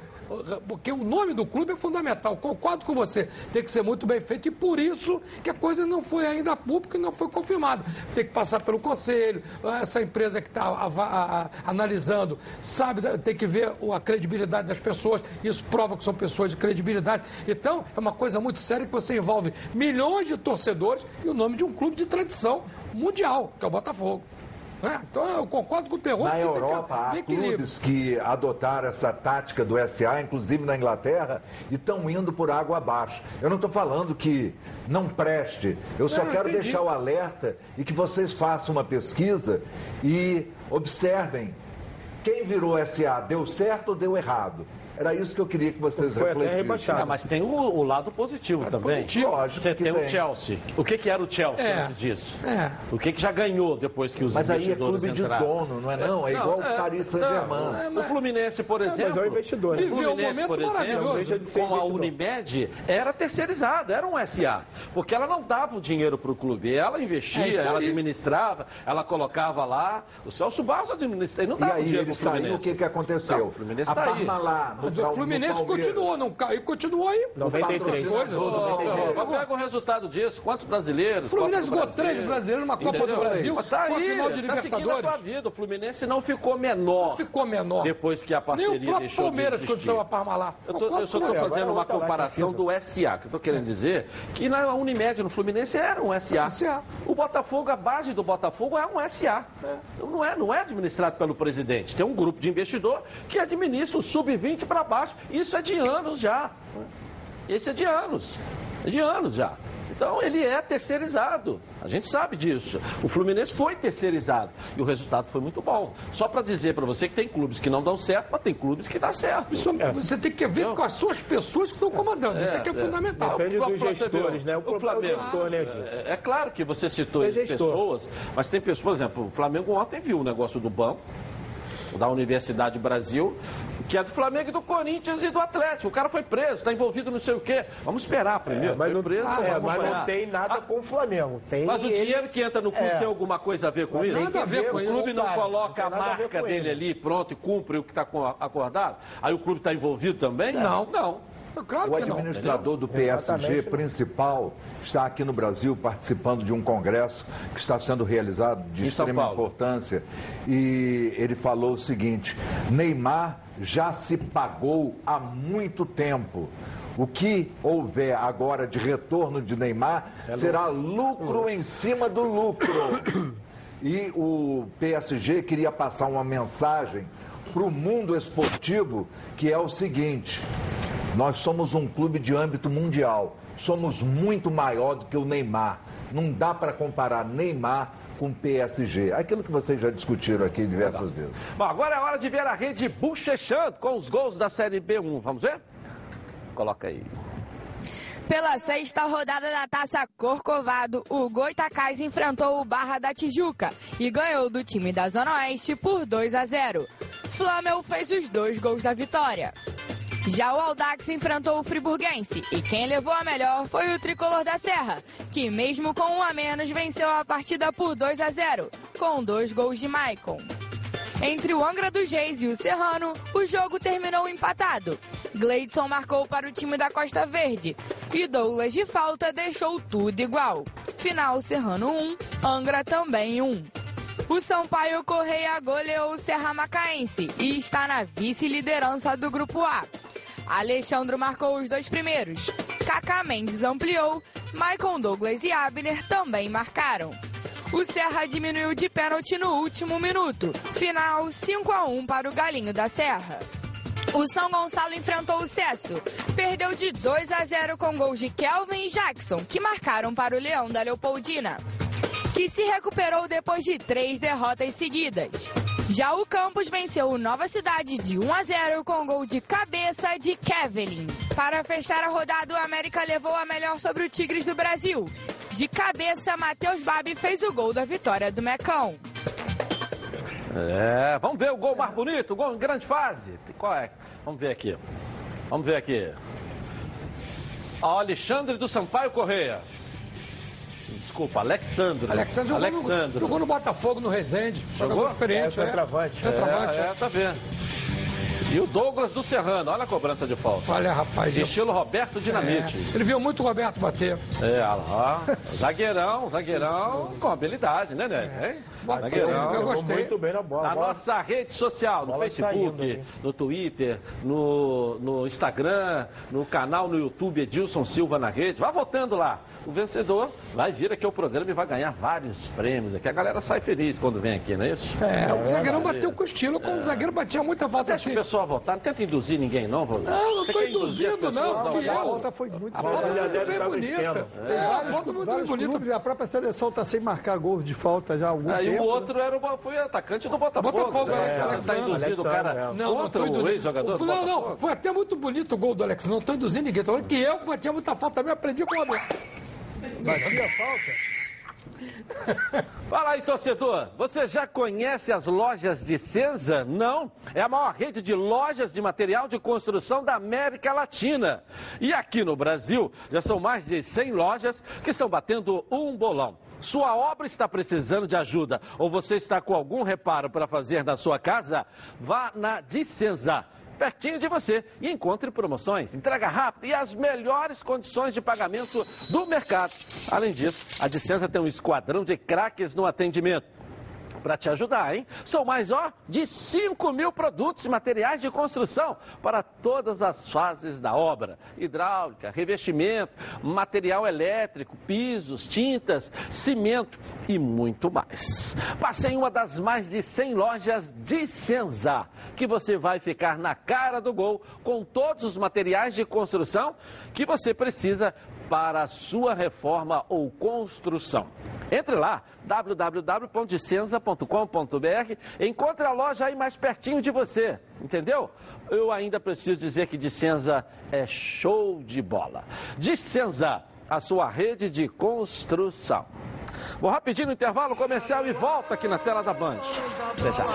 porque o nome do clube é fundamental. Concordo com você. Tem que ser muito bem feito e por isso que a coisa não foi ainda pública e não foi confirmada. Tem que passar pelo conselho. Essa empresa que está analisando sabe, tem que ver a credibilidade das pessoas. Isso prova que são pessoas de credibilidade. Então, é uma coisa muito séria que você envolve milhões de torcedores e o nome de um clube de tradição mundial, que é o Botafogo. Né? Então, eu concordo com o terror. Na que tem que Europa, há clubes que adotaram essa tática do SA, inclusive na Inglaterra, e estão indo por água abaixo. Eu não estou falando que não preste, eu só Não, quero entendi. deixar o alerta e que vocês façam uma pesquisa e observem quem virou SA, deu certo ou deu errado. Era isso que eu queria que vocês Foi até refletissem. rebaixado. Ah, mas tem o, o lado positivo também. positivo, lógico Você que tem, tem. o Chelsea. O que, que era o Chelsea É. antes disso? É. O que, que já ganhou depois que os Mas aí é investidores clube de dono, não é não? É igual o Paris Saint-Germain. não. O Fluminense, por exemplo. mas é o investidor. O Viveu um Fluminense, por exemplo, de ser como a. Unimed, era terceirizada, era um SA. Porque ela não dava o dinheiro para o clube. Ela É investia, ela administrava, ela colocava lá. O Celso Barros administrava. Ele não E dava o aí dinheiro ele saiu, o que, que aconteceu? Não, o Fluminense a tá aí. Parmalat, no, Mas o Fluminense continuou, não caiu, continuou aí. 93. patrocinador do Ô, Palmeiras. ô, Pega o resultado disso. Quantos brasileiros? O Fluminense ganhou três Brasil? brasileiros numa Copa do? Brasil, Tá aí, final de tá seguindo a Libertadores. tua vida. O Fluminense não ficou menor Ficou menor. depois que a Nem parceria o próprio deixou Palmeiras de quando existir. saiu a Parmalat. Eu, tô, Concordo eu só estou fazendo uma comparação do SA, que eu estou querendo dizer que na Unimed, no Fluminense, era um SA. SA. O Botafogo, a base do Botafogo é um SA. Então, Não, é, não é administrado pelo presidente. Tem um grupo de investidor que administra o sub-20 para baixo. Isso é de anos já. Esse é de anos. É de anos já. Então ele é terceirizado. A gente sabe disso. O Fluminense foi terceirizado e o resultado foi muito bom. Só para dizer para você que tem clubes que não dão certo, mas tem clubes que dão certo. Isso, Você tem que ver com as suas pessoas que estão comandando. Isso é que é, É, é. fundamental. Depende O dos gestores, né? O o Flamengo. gestor, né, Edilson? É, é claro que você citou Você é pessoas, mas tem pessoas, por exemplo, o Flamengo ontem viu o negócio do banco, da Universidade Brasil, que é do Flamengo e do Corinthians e do Atlético. O cara foi preso, está envolvido não sei o quê. Vamos esperar primeiro. mas foi não, preso, é, vamos mas não tem nada Ah, com o Flamengo. Tem Mas o ele- dinheiro que entra no clube É. tem alguma coisa a ver com isso? Nada a ver com o isso. clube não Cara, coloca não tem a nada a ver marca com dele ele. ali, pronto, e cumpre o que está acordado? Aí o clube está envolvido também? Não. Não. Claro O que não. administrador do PSG Exatamente. principal está aqui no Brasil participando de um congresso que está sendo realizado de Em extrema importância. E ele falou o seguinte: Neymar já se pagou há muito tempo. O que houver agora de retorno de Neymar será lucro em cima do lucro. E o PSG queria passar uma mensagem para o mundo esportivo que é o seguinte: nós somos um clube de âmbito mundial, somos muito maior do que o Neymar. Não dá para comparar Neymar com PSG. Aquilo que vocês já discutiram aqui diversas vezes. Bom, agora é hora de ver a rede bochechando com os gols da Série B1. Vamos ver? Coloca aí. Pela sexta rodada da Taça Corcovado, o Goitacás enfrentou o Barra da Tijuca e ganhou do time da Zona Oeste por 2 a 0. Flamel fez os dois gols da vitória. Já o Aldax enfrentou o Friburguense e quem levou a melhor foi o Tricolor da Serra, que mesmo com um a menos venceu a partida por 2 a 0, com dois gols de Maicon. Entre o Angra dos Reis e o Serrano, o jogo terminou empatado. Gleidson marcou para o time da Costa Verde e Douglas de falta deixou tudo igual. Final Serrano 1, Angra também 1. O Sampaio Correia goleou o Serra Macaense e está na vice-liderança do Grupo A. Alexandre marcou os dois primeiros. Kaká Mendes ampliou, Maicon Douglas e Abner também marcaram. O Serra diminuiu de pênalti no último minuto. Final 5 a 1 para o Galinho da Serra. O São Gonçalo enfrentou o Cesso. Perdeu de 2 a 0 com gols de Kelvin e Jackson, que marcaram para o Leão da Leopoldina, que se recuperou depois de três derrotas seguidas. Já o Campos venceu o Nova Cidade de 1 a 0 com gol de cabeça de Kevin. Para fechar a rodada, o América levou a melhor sobre o Tigres do Brasil. De cabeça, Matheus Babi fez o gol da vitória do Mecão. É, vamos ver o gol mais bonito, o gol em grande fase. Qual é? Vamos ver aqui. Vamos ver aqui. Alexandre do Sampaio Correia. Desculpa, Alexandre. Alexandre jogou, Alexandre. No, jogou no Botafogo, no Resende. Jogou? experiente. É, centroavante. É, centroavante. É, é, tá vendo. E o Douglas do Serrano, olha a cobrança de falta. Olha, rapaz. eu- Estilo Roberto Dinamite. É, ele viu muito o Roberto bater. É, olha lá. Zagueirão, zagueirão com habilidade, né, né? Hein? Bateu, Zagueirão. eu gostei. Muito bem na bola. Na A bola- nossa rede social, no saindo Facebook, no Twitter, no, no Instagram, no canal no YouTube Edilson Silva na rede. Vá votando lá. O vencedor vai vir aqui ao programa e vai ganhar vários prêmios aqui. A galera sai feliz quando vem aqui, não é isso? É, o zagueirão bateu com estilo, quando o zagueiro batia muita falta Deixa assim. o pessoal votar. Não tenta induzir ninguém, não, Valdez. Não, não as induzindo, não, a volta foi muito A muito deve bem tá no bonita. esquema. É, a Vários, falta muito bonita. a própria seleção está sem marcar gols de falta já há algum Aí tempo. o outro era o, foi atacante do Botafogo. Botafogo, né? é, tá Alexandre, induzindo o Alexandre, cara é. Não, não contra tô o induzindo. ex-jogador do Não, não, foi até muito bonito o gol do Alex. Não tô induzindo ninguém. Tô falando que eu batia muita falta também, aprendi com o Roberto. Batia falta. Fala aí, torcedor. Você já conhece as lojas de Cesa? Não? É a maior rede de lojas de material de construção da América Latina. E aqui no Brasil, já são mais de 100 lojas que estão batendo um bolão. Sua obra está precisando de ajuda ou você está com algum reparo para fazer na sua casa? Vá na Dicenza pertinho de você e encontre promoções, entrega rápida e as melhores condições de pagamento do mercado. Além disso, a Dicenza tem um esquadrão de craques no atendimento. Para te ajudar, hein? São mais, ó, de 5 mil produtos e materiais de construção para todas as fases da obra: hidráulica, revestimento, material elétrico, pisos, tintas, cimento e muito mais. Passe em uma das mais de 100 lojas de Senza, que você vai ficar na cara do gol com todos os materiais de construção que você precisa para a sua reforma ou construção. Entre lá, www.dicenza.com.br, encontre a loja aí mais pertinho de você, entendeu? Eu ainda preciso dizer que Dicenza é show de bola. Dicenza, a sua rede de construção. Vou rapidinho no intervalo comercial e volto aqui na tela da Band. Até já.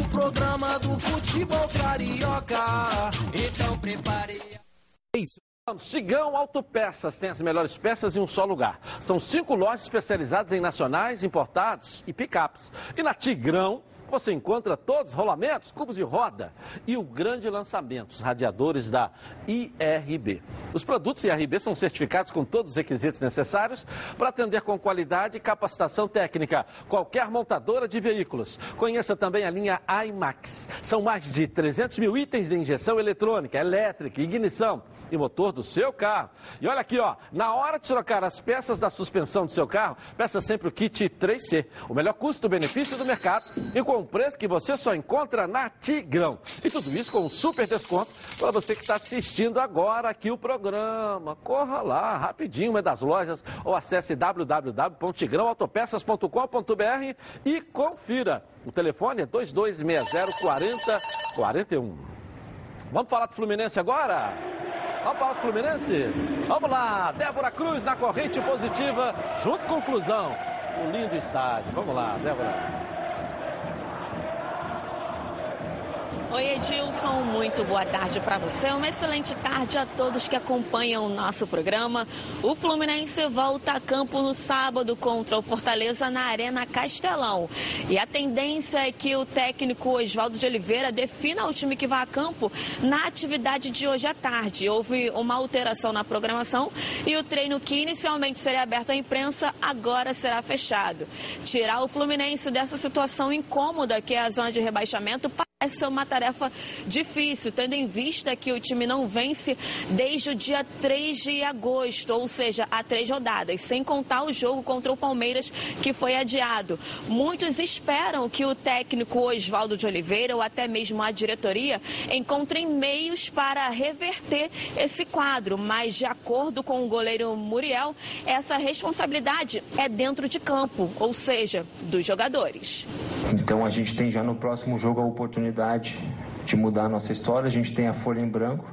O programa do futebol carioca. Então prepare. Tigão Autopeças tem as melhores peças em um só lugar. São cinco lojas especializadas em nacionais, importados e picapes. E na Tigrão você encontra todos os rolamentos, cubos de roda e o grande lançamento, os radiadores da IRB. Os produtos IRB são certificados com todos os requisitos necessários para atender com qualidade e capacitação técnica qualquer montadora de veículos. Conheça também a linha IMAX. São mais de 300 mil itens de injeção eletrônica, elétrica, ignição e motor do seu carro. E olha aqui, ó, na hora de trocar as peças da suspensão do seu carro, peça sempre o kit 3C, o melhor custo-benefício do mercado e com um preço que você só encontra na Tigrão. E tudo isso com um super desconto para você que está assistindo agora aqui o programa. Corra lá, rapidinho, uma das lojas ou acesse www.tigrãoautopeças.com.br e confira. O telefone é 2260 40 41. Vamos falar do Fluminense agora? Falar do Fluminense? Vamos lá, Débora Cruz na corrente positiva, junto com o Flusão. Um lindo estádio. Vamos lá, Débora. Oi, Edilson, muito boa tarde para você. Uma excelente tarde a todos que acompanham o nosso programa. O Fluminense volta a campo no sábado contra o Fortaleza na Arena Castelão. E a tendência é que o técnico Oswaldo de Oliveira defina o time que vai a campo na atividade de hoje à tarde. Houve uma alteração na programação e o treino que inicialmente seria aberto à imprensa agora será fechado. Tirar o Fluminense dessa situação incômoda que é a zona de rebaixamento vai ser uma tarefa difícil, tendo em vista que o time não vence desde o dia 3 de agosto, ou seja, há três rodadas, sem contar o jogo contra o Palmeiras, que foi adiado. Muitos esperam que o técnico Oswaldo de Oliveira, ou até mesmo a diretoria, encontrem meios para reverter esse quadro, mas de acordo com o goleiro Muriel, essa responsabilidade é dentro de campo, ou seja, dos jogadores. Então a gente tem já no próximo jogo a oportunidade de mudar a nossa história, a gente tem a folha em branco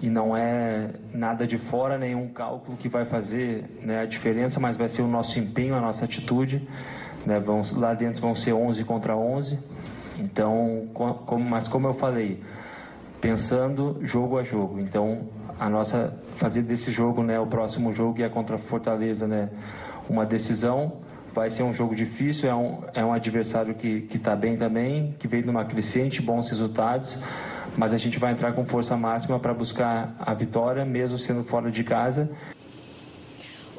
e não é nada de fora, nenhum cálculo que vai fazer né, a diferença, mas vai ser o nosso empenho, a nossa atitude. Né, lá dentro vão ser 11 contra 11. Então, como, mas como eu falei, pensando jogo a jogo. Então, a nossa fazer desse jogo, né, o próximo jogo que é contra Fortaleza, né, uma decisão. Vai ser um jogo difícil, é um, é um adversário que está bem também, que veio numa crescente, bons resultados, mas a gente vai entrar com força máxima para buscar a vitória, mesmo sendo fora de casa.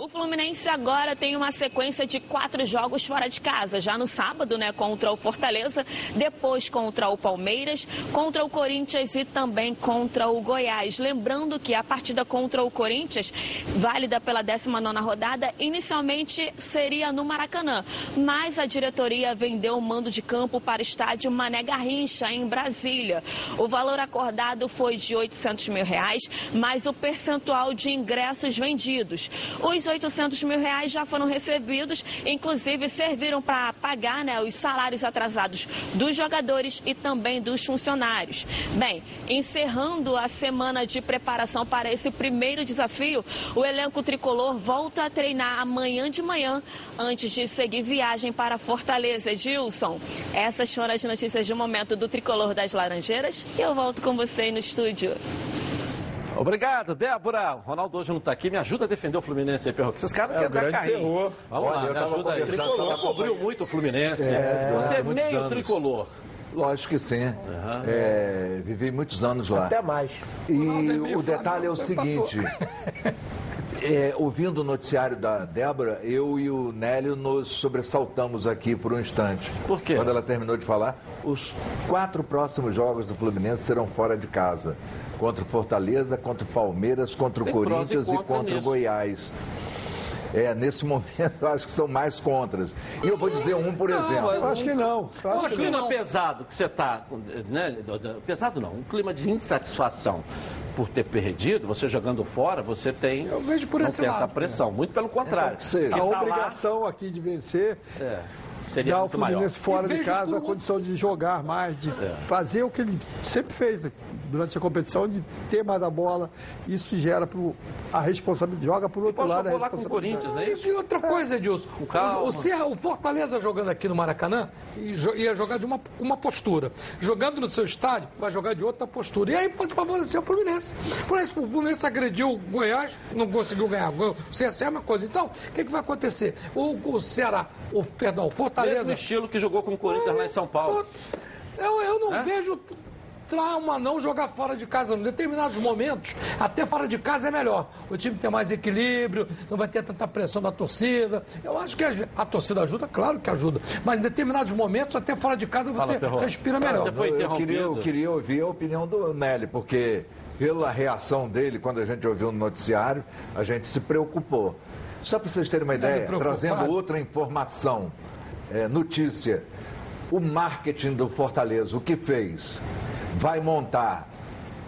O Fluminense agora tem uma sequência de quatro jogos fora de casa. Já no sábado, né, contra o Fortaleza, depois contra o Palmeiras, contra o Corinthians e também contra o Goiás. Lembrando que a partida contra o Corinthians, válida pela 19ª rodada, inicialmente seria no Maracanã, mas a diretoria vendeu o mando de campo para o estádio Mané Garrincha, em Brasília. O valor acordado foi de 800 mil reais, mais o percentual de ingressos vendidos. Os 800 mil reais já foram recebidos, inclusive serviram para pagar né, os salários atrasados dos jogadores e também dos funcionários. Bem, encerrando a semana de preparação para esse primeiro desafio, o elenco tricolor volta a treinar amanhã de manhã, antes de seguir viagem para Fortaleza. Edilson, essas foram as notícias do momento do tricolor das Laranjeiras e eu volto com você no estúdio. Obrigado, Débora. O Ronaldo hoje não está aqui. Me ajuda a defender o Fluminense aí, Perro. Esses caras é, querem dar carrinho. Terror. Vamos Olha, lá, me ajuda aí. Tricolor Já cobriu muito o Fluminense. É, Você é meio anos. tricolor. Lógico que sim. Uhum. É, vivi muitos anos lá. Até mais. E o detalhe é o seguinte. É, ouvindo o noticiário da Débora, eu e o Nélio nos sobressaltamos aqui por um instante. Por quê? Quando ela terminou de falar, os quatro próximos jogos do Fluminense serão fora de casa. Contra o Fortaleza, contra o Palmeiras, contra o Tem Corinthians e contra o. Goiás. É, nesse momento eu acho que são mais contras. E eu vou dizer um, por exemplo. Eu acho que não. Eu Eu acho acho que que não. clima pesado que você está, né? Pesado não, um clima de insatisfação por ter perdido, você jogando fora, você tem, Eu vejo por não esse tem lado. essa pressão. Muito pelo contrário. que seja. Quem A tá lá, obrigação aqui de vencer é, seria dá ao muito maior. Fluminense fora E de casa a condição de jogar mais, de É. fazer o que ele sempre fez durante a competição, de ter mais a bola. Isso gera pro, a responsabilidade, joga por outro Pô, lado a jogou lá com o. Corinthians, não é isso? E outra coisa, Edilson, Com calma. o, o, Serra- o Fortaleza jogando aqui no Maracanã e ia jogar de uma, uma postura. Jogando no seu estádio, vai jogar de outra postura. E aí pode favorecer o Fluminense. Por isso, o Fluminense agrediu o Goiás, não conseguiu ganhar. O CSA é uma coisa. Então, o que, que vai acontecer? O, o Ceará, o, perdão, o Mesmo Fortaleza. estilo que jogou com o Corinthians lá em São Paulo. Eu, eu não É? vejo trauma não jogar fora de casa. Em determinados momentos, até fora de casa é melhor. O time tem mais equilíbrio, não vai ter tanta pressão da torcida. Eu acho que a, a torcida ajuda, claro que ajuda. Mas em determinados momentos, até fora de casa, você Fala, respira melhor. você foi eu, queria, eu queria ouvir a opinião do Nelly, porque pela reação dele, quando a gente ouviu no noticiário, a gente se preocupou. Só para vocês terem uma ideia, trazendo outra informação, é, notícia. O marketing do Fortaleza, o que fez? Vai montar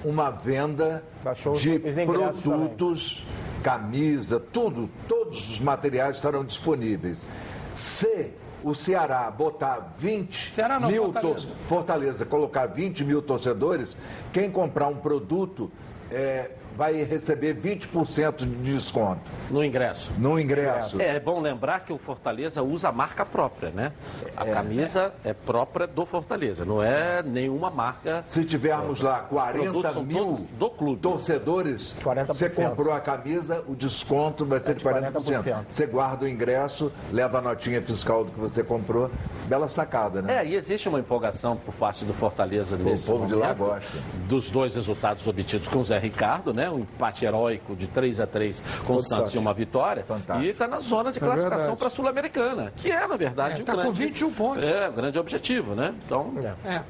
uma venda Baixou de os ingressos também. produtos, camisa, tudo, todos os materiais estarão disponíveis. Se o Ceará botar 20 Ceará não, mil Fortaleza. tor- Fortaleza colocar 20 mil torcedores, quem comprar um produto é, vai receber 20% de desconto No ingresso. no ingresso. É, é bom lembrar que o Fortaleza usa a marca própria, né? A camisa é própria do Fortaleza, não é nenhuma marca. Se tivermos lá 40 produtos são mil do clube. torcedores, 40%. você comprou a camisa, o desconto vai ser de 40%. 40%. Você guarda o ingresso, leva a notinha fiscal do que você comprou. Bela sacada, né? É, e existe uma empolgação por parte do Fortaleza nesse povo de lá momento, gosta. Dos dois resultados obtidos com o Zé Ricardo, né? Um empate heróico de 3 a 3 com o Santos e uma vitória. Fantástico. E está na zona de classificação verdade. para a Sul-Americana, que é, na verdade, É, tá com grande, 21 pontos. É, o grande objetivo, né? Então, É.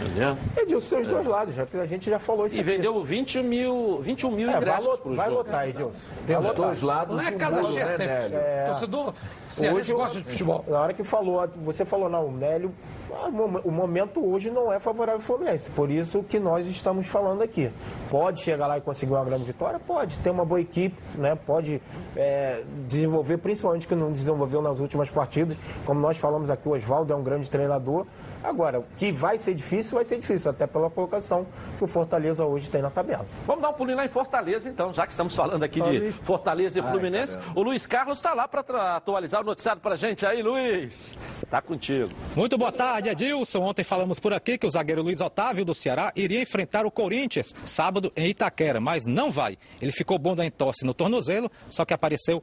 Entendeu? Edilson tem os dois lados, já, a gente já falou isso E aqui. vendeu 20 mil, 21 mil É, vai, ingressos lo- vai jogo. lotar, Edilson. Tem Vai os lotar. dois lados Não é casa cheia né, sempre. Nélio? É. Torcedor, cearense eu- gosta de futebol. Na hora que falou, você falou, não, o Nélio, ah, o momento hoje não é favorável ao Fluminense. Por isso que nós estamos falando aqui. Pode chegar lá e conseguir uma grande vitória? Pode. Ter uma boa equipe, né? Pode é, desenvolver, principalmente que não desenvolveu nas últimas partidas. Como nós falamos aqui, o Oswaldo é um grande treinador. Agora, que vai ser difícil, vai ser difícil, até pela colocação que o Fortaleza hoje tem na tabela. Vamos dar um pulinho lá em Fortaleza, então, já que estamos falando aqui de Fortaleza e Fluminense. o Luiz Carlos está lá para atualizar o noticiário para gente aí, Luiz. Tá contigo. Muito boa tarde, Edilson. Ontem falamos por aqui que o zagueiro Luiz Otávio do Ceará iria enfrentar o Corinthians sábado em Itaquera, mas não vai. Ele ficou bom da entorse no tornozelo, só que apareceu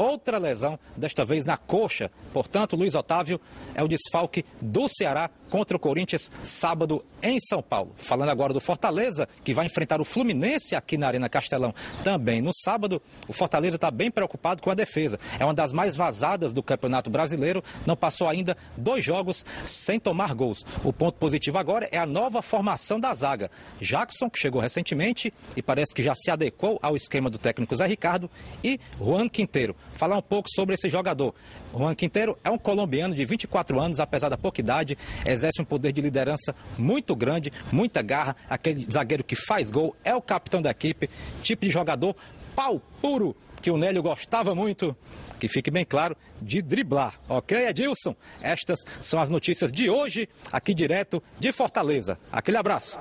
outra lesão, desta vez na coxa. Portanto, Luiz Otávio é o desfalque do Ceará contra o Corinthians sábado em São Paulo. Falando agora do Fortaleza, que vai enfrentar o Fluminense aqui na Arena Castelão também no sábado, o Fortaleza está bem preocupado com a defesa. É uma das mais vazadas do Campeonato Brasileiro, não passou ainda dois jogos sem tomar gols. O ponto positivo agora é a nova formação da zaga. Jackson, que chegou recentemente e parece que já se adequou ao esquema do técnico Zé Ricardo, e Juan Quinteiro. Falar um pouco sobre esse jogador. Juan Quinteiro é um colombiano de 24 anos, apesar da pouca idade, exerce um poder de liderança muito grande, muita garra, aquele zagueiro que faz gol, é o capitão da equipe, tipo de jogador pau puro, que o Nélio gostava muito, que fique bem claro, de driblar. Ok, Edilson? Estas são as notícias de hoje, aqui direto de Fortaleza. Aquele abraço.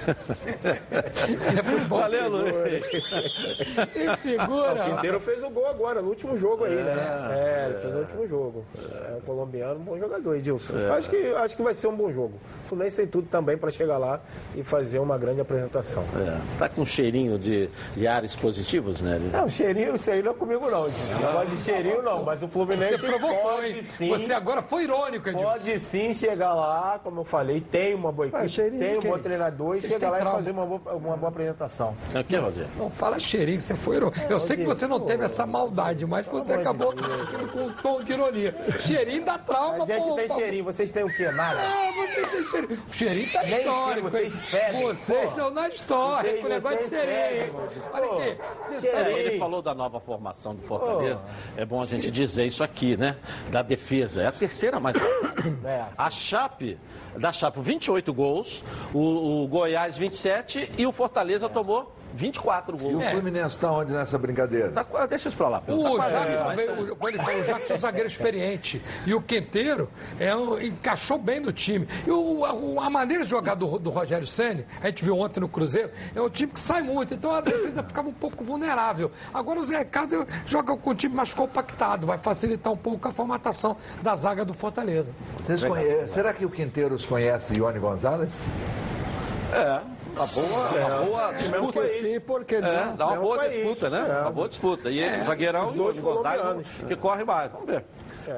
Valeu, Luiz. Que figura. O Quinteiro fez o gol agora, no último jogo aí, né? É, ele fez o último jogo. É um colombiano, um bom jogador, Edilson. É. Acho, que, acho que vai ser um bom jogo. O Fluminense tem tudo também para chegar lá e fazer uma grande apresentação. É, tá com cheirinho de, de ares positivos, né? Não, cheirinho, isso aí não é comigo não. Não pode de cheirinho não, mas o Fluminense Você provocou, pode hein? sim. Você agora foi irônico, Edilson. Pode sim chegar lá, como eu falei, tem uma boa equipe, cheirinho tem um bom treinador e Vocês chegar têm lá e trauma. fazer uma boa, uma boa apresentação. É o que, Rogério? Não, fala cheirinho, você foi irônico. Eu sei que você não teve essa maldade, mas você acabou com um tom de ironia. Cheirinho dá trauma, A gente pô, tem pô. cheirinho, vocês têm o quê? Nada? Ah, você tem cheirinho. O cheirinho tá Nem histórico. vocês fedem, Vocês estão na história Vocês- com o negócio de vocês cheirinho. Olha aqui. cheirinho. É, ele falou da nova formação do Fortaleza. É bom a gente dizer isso aqui, né? Da defesa. É a terceira mais. É, assim. A Chape, da Chape, 28 gols, o, o Goiás 27 e o Fortaleza tomou 24 E gols. o Fluminense está onde nessa brincadeira? Tá deixa isso pra lá. Pedro. Tá O ali, Jackson veio, o- ele falou, o Jackson é um zagueiro experiente. E o Quinteiro é encaixou bem no time. E o- a, maneira de jogar do, do Rogério Senni, a gente viu ontem no Cruzeiro, é um time que sai muito. Então a defesa ficava um pouco vulnerável. Agora o Zé Ricardo joga com o time mais compactado, vai facilitar um pouco a formatação da zaga do Fortaleza. Vocês conhe- Será que o Quinteiros conhece Ione Gonzalez? É, uma boa, uma boa É, disputa. sim, porque É, não. dá uma Mesmo boa país, disputa, né? é. Uma boa disputa. E ele, o zagueirão os e dois o Gonzaga que corre mais. Vamos ver.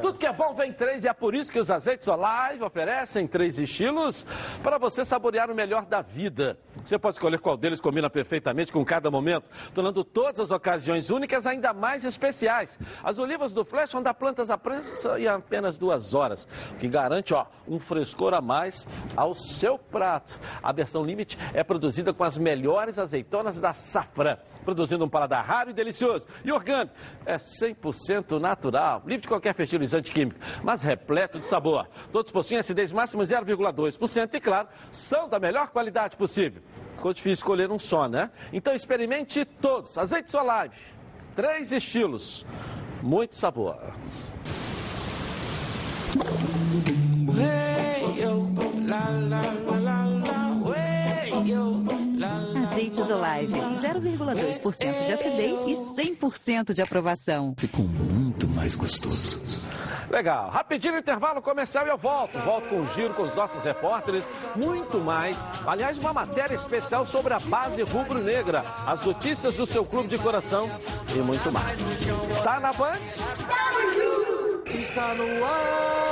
Tudo que é bom vem em três e é por isso que os azeites Olive oferecem três estilos para você saborear o melhor da vida. Você pode escolher qual deles combina perfeitamente com cada momento, tornando todas as ocasiões únicas ainda mais especiais. As olivas do Flash vão dar plantas à prensa em apenas duas horas, o que garante ó, um frescor a mais ao seu prato. A versão Limite é produzida com as melhores azeitonas da Safran produzindo um paladar raro e delicioso. E orgânico, é 100% natural, livre de qualquer fertilizante químico, mas repleto de sabor. Todos possuem acidez máxima 0,2% e, claro, são da melhor qualidade possível. Ficou difícil escolher um só, né? Então experimente todos. Azeite Olive, três estilos, muito sabor. Azeites Olive, 0,2% de acidez e 100% de aprovação. Ficou muito mais gostoso. Legal. Rapidinho intervalo comercial e eu volto. Volto com um giro com os nossos repórteres. Muito mais. Aliás, uma matéria especial sobre a base rubro-negra. As notícias do seu clube de coração e muito mais. Tá na Band? Está no ar,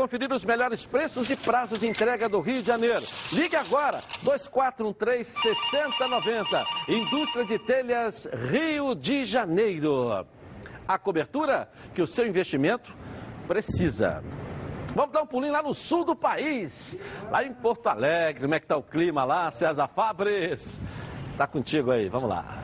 conferir os melhores preços e prazos de entrega do Rio de Janeiro. Ligue agora, 2413-6090. Indústria de Telhas Rio de Janeiro. A cobertura que o seu investimento precisa. Vamos dar um pulinho lá no sul do país, lá em Porto Alegre. Como é que tá o clima lá, César Fabres? Tá contigo aí, vamos lá.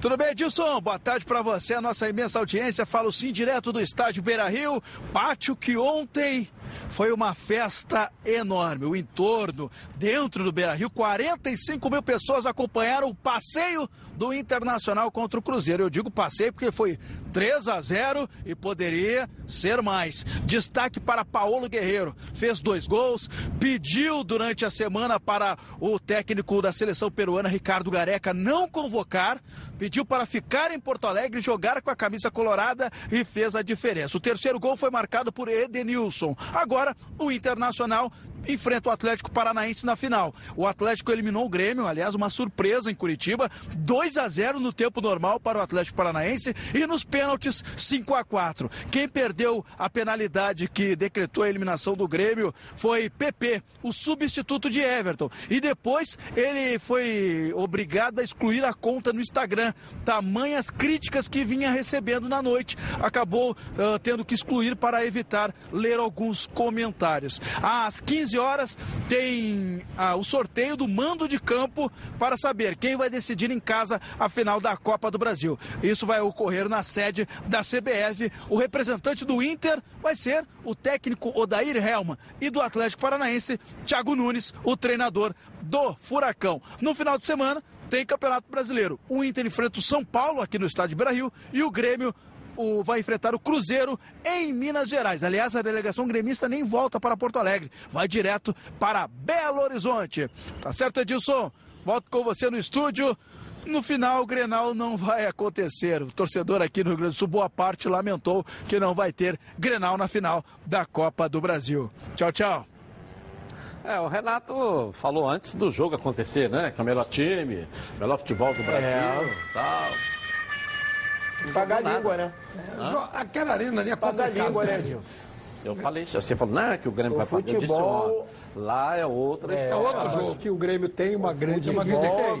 Tudo bem, Edilson? Boa tarde para você, a nossa imensa audiência. Falo sim direto do estádio Beira Rio, pátio que ontem foi uma festa enorme. O entorno, dentro do Beira Rio, 45 mil pessoas acompanharam o passeio do Internacional contra o Cruzeiro. Eu digo passeio porque foi 3 a 0 e poderia ser mais. Destaque para Paulo Guerreiro. Fez dois gols, pediu durante a semana para o técnico da seleção peruana, Ricardo Gareca, não convocar. Pediu para ficar em Porto Alegre, jogar com a camisa colorada e fez a diferença. O terceiro gol foi marcado por Edenilson. Agora, o Internacional enfrenta o Atlético Paranaense na final. O Atlético eliminou o Grêmio, aliás, uma surpresa em Curitiba, 2 a 0 no tempo normal para o Atlético Paranaense e nos pênaltis 5 a 4. Quem perdeu a penalidade que decretou a eliminação do Grêmio foi PP, o substituto de Everton. E depois ele foi obrigado a excluir a conta no Instagram. Tamanhas críticas que vinha recebendo na noite. Acabou uh, tendo que excluir para evitar ler alguns comentários. Às 15 horas tem ah, o sorteio do mando de campo para saber quem vai decidir em casa a final da Copa do Brasil. Isso vai ocorrer na sede da CBF. O representante do Inter vai ser o técnico Odair Helma e do Atlético Paranaense, Thiago Nunes, o treinador do Furacão. No final de semana tem Campeonato Brasileiro. O Inter enfrenta o São Paulo aqui no estádio Brasil e o Grêmio o, vai enfrentar o Cruzeiro em Minas Gerais. Aliás, a delegação gremista nem volta para Porto Alegre, vai direto para Belo Horizonte. Tá certo, Edilson? Volto com você no estúdio. No final, o Grenal não vai acontecer. O torcedor aqui no Rio Grande do Sul, boa parte, lamentou que não vai ter Grenal na final da Copa do Brasil. Tchau, tchau. É, o Renato falou antes do jogo acontecer, né? Que é o melhor time, melhor futebol do Brasil É. tal. Pagar a língua, né? Jo- Aquela arena ali é Pagar a língua, né, né? Edilson? Eu falei isso. Você falou, não, que o Grêmio O vai fazer. Eu disse futebol- Lá é outra É história. outro jogo. que o Grêmio tem uma grande Futebol,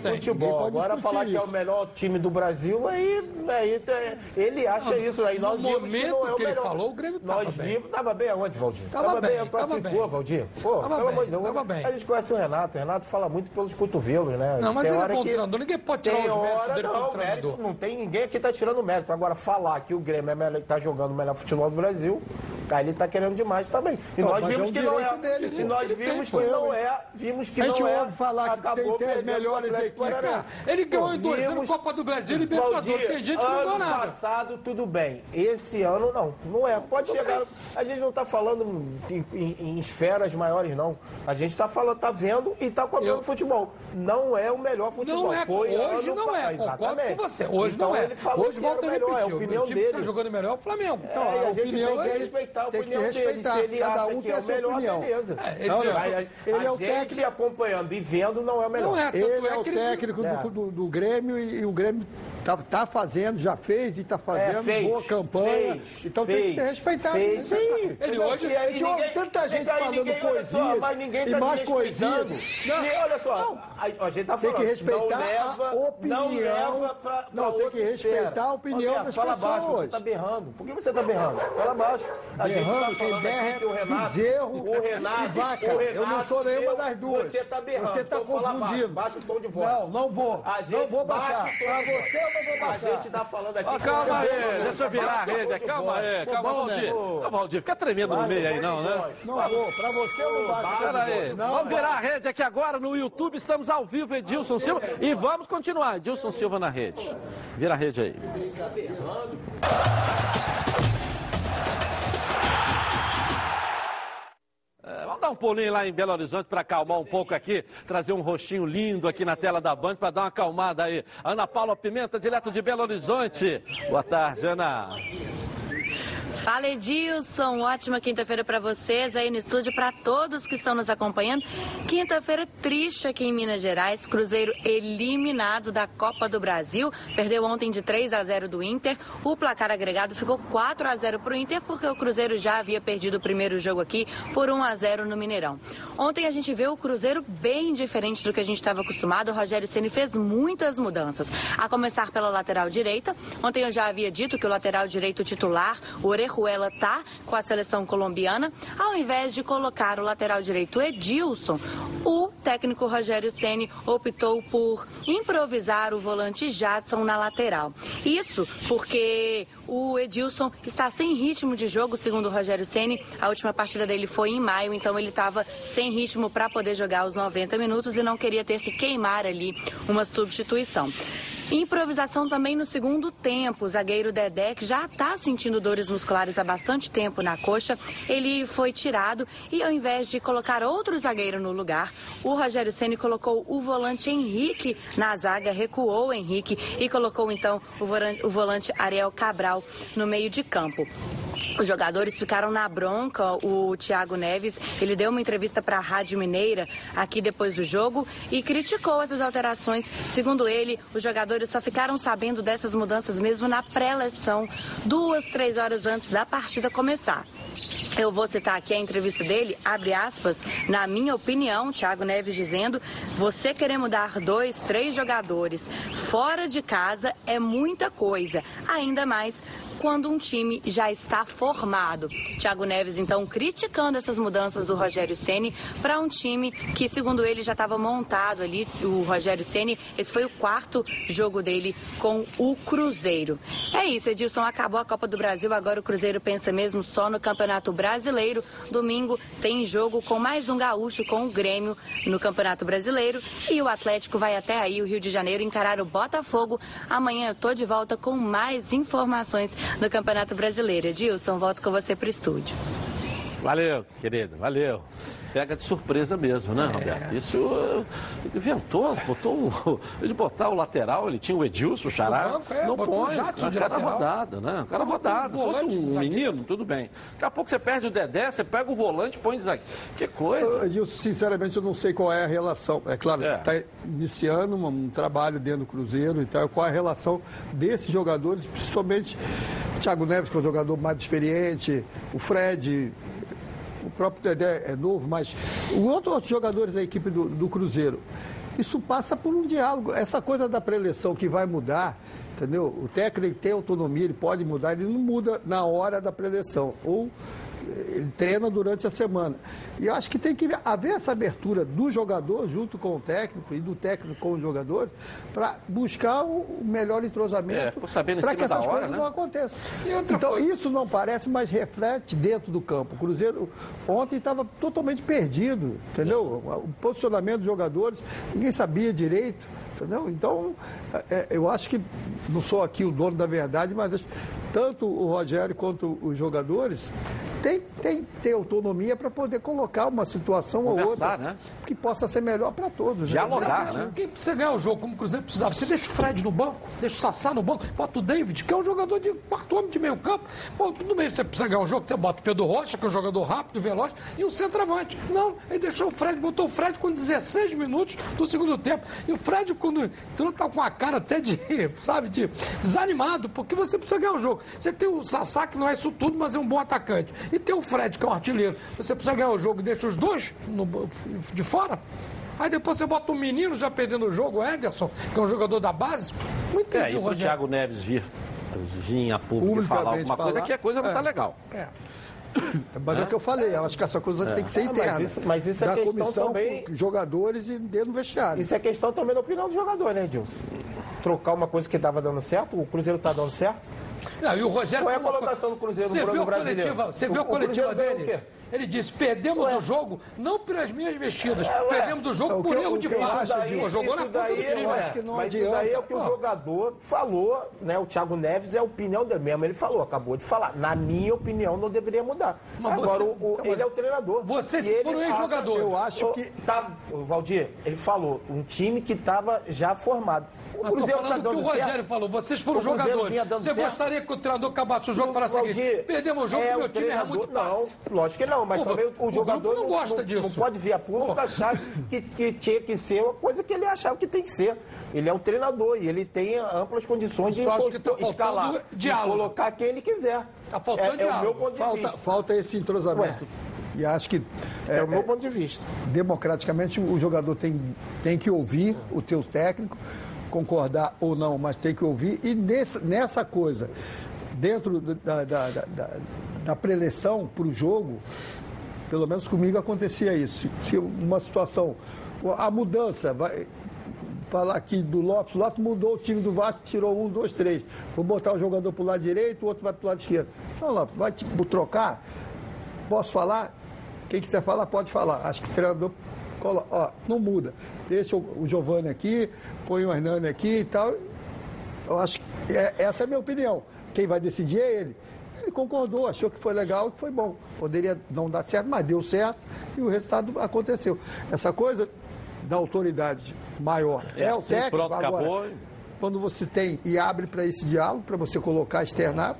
tem. futebol. Ninguém pode Agora falar que é o isso. melhor time do Brasil, aí, aí tá- ele acha Não, isso. Aí nós no vimos que não é o que ele melhor. falou, o Grêmio tava Nós bem. vimos, tava bem aonde, Valdir? Tava bem, classificou, tava bem. Valdir. Pô, Tava pelo bem, amor de Deus. tava bem. A gente conhece o Renato, o Renato fala muito pelos cotovelos, né? Não, mas Tem ele é bom que- treinador, ninguém pode tirar Tem os méritos dele não, mérito, não tem ninguém aqui tá tirando mérito. Agora, falar que o Grêmio é melhor, tá jogando o melhor futebol do Brasil, aí ele tá querendo demais também. E nós é vimos um que não é. dele, e nós tem, vimos que não é. Vimos que A gente não é. ouve falar que tem- acabou tem as perdendo melhores pro Atlético equipes. Paranaense. Ele ganhou em dois anos Copa do Brasil e Libertadores. Tem gente que não ganhou ano nada. passado, tudo bem. Esse ano, não. Não é. Pode chegar. A gente não está falando em, em- em esferas maiores, não. A gente está falando, tá vendo e está cobrando futebol. Não é o melhor futebol. Não é, Foi hoje ano não é, pa- concordo Exatamente. com você. Hoje então, não é. Ele falou hoje volta a o melhor, repetir. é a opinião o time que dele. tá jogando melhor é o Flamengo. Então, a, gente opinião tem que respeitar a tem que opinião dele. Se ele Cada acha um que é a o melhor, opinião. beleza. É, ele Não, não. A, Ele a é o gente técnico- acompanhando e vendo não é o melhor. Não é, Ele é é o ele- técnico É. do, do- do Grêmio e, e o Grêmio tá, tá fazendo, já fez e tá fazendo É, fez, boa campanha. fez, então tem que fez, ser respeitado. fez, né? sim. Ele hoje- E aí A gente ouve ninguém- tanta gente e aí falando ninguém, olha só, coisinhas mas ninguém e tá mais desrespeitando. coisinhas. Nem- olha só, a, a gente tá Tem falando, que respeitar não leva, a opinião. Não leva pra, pra Não, tem que respeitar esfera. a opinião Roberto, das fala baixo, você pessoas. tá berrando. Por que você tá berrando? Fala baixo. A gente Berrando, tá quem falando berra aqui é que o Renato... bezerro o Renato, e vaca. o Eu não sou Renato nenhuma das duas. Você tá berrando. Você tá então fala baixo, confundindo. Baixa o tom de voz. Não, não vou. Gente não vou baixar. voz. você não vou A gente tá falando aqui... Ó, que calma aí, deixa eu virar a rede. de Calma aí, calma, né? Valdir. Ô. Ô, Valdir, fica tremendo no meio aí, não, né? Não vou. Pra você eu não baixo. Pera aí, vamos virar a rede aqui agora no YouTube. Estamos ao vivo, Edilson Silva. E vamos continuar. Edilson Silva na rede. Vira a rede aí. Dar um pulinho lá em Belo Horizonte para acalmar um pouco aqui, trazer um rostinho lindo aqui na tela da Band para dar uma acalmada aí. Ana Paula Pimenta, direto de Belo Horizonte. Boa tarde, Ana. Fala Edilson, ótima quinta-feira para vocês aí no estúdio, para todos que estão nos acompanhando. Quinta-feira triste aqui em Minas Gerais, Cruzeiro eliminado da Copa do Brasil, perdeu ontem de 3 a 0 do Inter. O placar agregado ficou 4 a 0 para o Inter porque o Cruzeiro já havia perdido o primeiro jogo aqui por 1 a 0 no Mineirão. Ontem a gente vê o Cruzeiro bem diferente do que a gente estava acostumado. O Rogério Ceni fez muitas mudanças, a começar pela lateral direita. Ontem eu já havia dito que o lateral direito titular, o Orejuela, tá com a seleção colombiana. Ao invés de colocar o lateral direito Edilson, o técnico Rogério Ceni optou por improvisar o volante Jadson na lateral. Isso porque o Edilson está sem ritmo de jogo, segundo o Rogério Ceni. A última partida dele foi em maio, então ele estava sem ritmo para poder jogar os 90 minutos e não queria ter que queimar ali uma substituição. Improvisação também no segundo tempo. O zagueiro Dedé, que já está sentindo dores musculares há bastante tempo na coxa, ele foi tirado e ao invés de colocar outro zagueiro no lugar, o Rogério Ceni colocou o volante Henrique na zaga, recuou Henrique e colocou então o volante Ariel Cabral no meio de campo. Os jogadores ficaram na bronca. O Thiago Neves, ele deu uma entrevista para a Rádio Mineira aqui depois do jogo e criticou essas alterações. Segundo ele, os jogadores só ficaram sabendo dessas mudanças mesmo na pré-eleção, duas, três horas antes da partida começar. Eu vou citar aqui a entrevista dele, abre aspas, na minha opinião, Thiago Neves dizendo, você querer mudar dois, três jogadores fora de casa é muita coisa, ainda mais quando um time já está formado. Thiago Neves, então, criticando essas mudanças do Rogério Ceni para um time que, segundo ele, já estava montado ali. O Rogério Ceni, esse foi o quarto jogo dele com o Cruzeiro. É isso, Edilson. Acabou a Copa do Brasil, agora o Cruzeiro pensa mesmo só no Campeonato Brasileiro. Domingo tem jogo com mais um gaúcho com o Grêmio no Campeonato Brasileiro e o Atlético vai até aí, o Rio de Janeiro, encarar o Botafogo. Amanhã eu tô de volta com mais informações no Campeonato Brasileiro. Edilson, volto com você para o estúdio. Valeu, querido, valeu. Pega de surpresa mesmo, né, Roberto? Isso uh, inventou, botou de botar o lateral, ele tinha o Edilson, o Xará, banco, é, não o põe, Jadson o de cara lateral. rodada, né? O cara rodado. Se fosse um menino, tudo bem. Daqui a pouco você perde o Dedé, você pega o volante e põe de zagueiro. Que coisa. Edilson, sinceramente, eu não sei qual é a relação. É claro, está iniciando um, um trabalho dentro do Cruzeiro e tal. Qual é a relação desses jogadores, principalmente o Thiago Neves, que é um jogador mais experiente, o Fred, o próprio Dedé é novo, mas outros jogadores da equipe do, do Cruzeiro. Isso passa por um diálogo. Essa coisa da preleção que vai mudar, entendeu? O técnico tem autonomia, ele pode mudar, ele não muda na hora da preleção. Ou ele treina durante a semana. E eu acho que tem que haver essa abertura do jogador junto com o técnico e do técnico com os jogadores para buscar o melhor entrosamento É, para que essas hora, coisas né? não aconteçam. Então, isso não parece, mas reflete dentro do campo. O Cruzeiro ontem estava totalmente perdido, entendeu? O posicionamento dos jogadores, ninguém sabia direito, entendeu? Então, é, eu acho que, não sou aqui o dono da verdade, mas tanto o Rogério quanto os jogadores têm tem, tem autonomia para poder colocar uma situação ou Conversar, outra né? que possa ser melhor para todos. né? Exatamente. Quem precisa ganhar o jogo como o Cruzeiro precisava? Você deixa o Fred no banco, deixa o Sassá no banco, bota o David, que é um jogador de quarto homem de meio campo. Pô, tudo bem, você precisa ganhar o jogo, você bota o Pedro Rocha, que é um jogador rápido, veloz, e o centroavante. Não, ele deixou o Fred, botou o Fred com 16 minutos do segundo tempo. E o Fred, quando entrou, tá com a cara até de, sabe, de desanimado, porque você precisa ganhar o jogo. Você tem o Sassá, que não é isso tudo, mas é um bom atacante. E tem o Fred, que é um artilheiro. Você precisa ganhar o jogo e deixa os dois no- de fora. Aí depois você bota um menino já perdendo o jogo, o Ederson, que é um jogador da base. Não entendi, É, e Rogério. Thiago Neves vir, vir a público falar alguma coisa falar. que a coisa não tá É. legal. É. Mas é o que eu falei, eu acho que essa coisa É. tem que ser Ah, mas interna. isso- mas isso é da questão comissão, também- com jogadores e dentro do vestiário. Isso é questão também da opinião do jogador, né, Edilson? Trocar uma coisa que estava dando certo, o Cruzeiro está dando certo. Não, e o Rogério Qual é a colocação do Cruzeiro Você no viu a brasileiro? coletiva, você O- viu a o Cruzeiro coletiva dele? O? Ele disse: perdemos o jogo não pelas minhas mexidas, perdemos o jogo É, o por que- erro o de que passe. acho daí- jogou na ponta do daí, time. ué, É. Mas isso daí é o que o Pô. jogador falou, né? O Thiago Neves é a opinião dele mesmo. Ele falou, acabou de falar. Na minha opinião, não deveria mudar. Mas Agora, você- o, o- ele é o treinador. Você E se ele for um ex-jogador. Eu acho que. Tá, o Valdir, ele falou, um time que estava já formado. O Mas Cruzeiro tá o que dando o Rogério certo. falou, vocês foram O jogadores. dando Você certo. gostaria que o treinador acabasse o jogo e falasse o seguinte: perdemos o jogo é porque o meu time erra treinador- muito passe. Não, lógico que não, mas Pô, também o, o jogador não gosta não, disso. Não pode vir a público achar que, que tinha que ser uma coisa que ele achava que tem que ser. Ele é o treinador e ele tem amplas condições de tá escalar, diálogo. de colocar quem ele quiser. Tá faltando é, é o diálogo. meu ponto de Falta, vista. falta esse entrosamento. E acho que. É, o meu ponto de vista. Democraticamente, o jogador tem, tem que ouvir o teu técnico, concordar ou não, mas tem que ouvir. E nessa, nessa coisa, dentro da, da, da, da preleção para o jogo, pelo menos comigo acontecia isso. Se uma situação, a mudança, vai falar aqui do Lopes, o Lopes mudou o time do Vasco, tirou um, dois, três. Vou botar o jogador para o lado direito, o outro vai para o lado esquerdo. Não, Lopes, vai tipo, trocar? Posso falar? Quem quiser falar, pode falar. Acho que o treinador colo- ó, não muda. Deixa o, o Giovanni aqui, põe o Hernani aqui e tal. Eu acho que é- essa é a minha opinião. Quem vai decidir é ele. Ele concordou, achou que foi legal, que foi bom. Poderia não dar certo, mas deu certo e o resultado aconteceu. Essa coisa da autoridade maior É é, o assim, técnico. pronto, agora, acabou. Quando você tem e abre para esse diálogo, para você colocar, externar.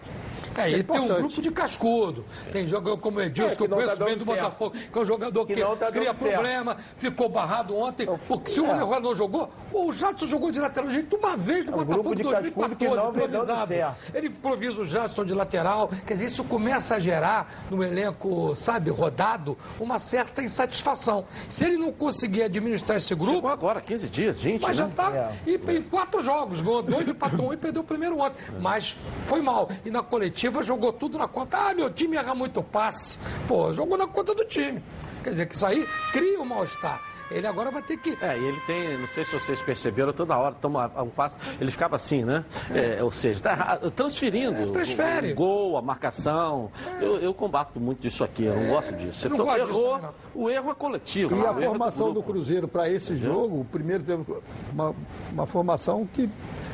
É, e é tem um grupo de cascudo. Tem jogador como o Edilson, É, que eu que não tá conheço bem dando do certo. Botafogo, que é um jogador que, Que não tá cria certo. problema, ficou barrado ontem. Porque se o é. Leroy não jogou, o Jadson jogou de lateral direito uma vez no É um Botafogo grupo de em cascudo que 2014, não improvisado. certo. Ele improvisa o Jadson de lateral. Quer dizer, isso começa a gerar no elenco, sabe, rodado, uma certa insatisfação. Se ele não conseguir administrar esse grupo. Chegou agora, 15 dias, 20, Mas já né? tá. E em quatro jogos, ganhou dois, empatou um e perdeu o primeiro ontem. Mas foi mal. E na coletiva jogou tudo na conta. Ah, meu time erra muito passe. Pô, jogou na conta do time. Quer dizer, que isso aí cria um mal-estar. Ele agora vai ter que. É, e ele tem, não sei se vocês perceberam, toda hora toma um passo, ele ficava assim, né? É, ou seja, tá transferindo. É, transfere. O, o gol, a marcação. Eu, eu combato muito isso aqui, eu não gosto disso. Você não gosto disso errou, não. o erro é coletivo. E o a é do formação do grupo. Cruzeiro para esse jogo, o primeiro teve uma, uma formação que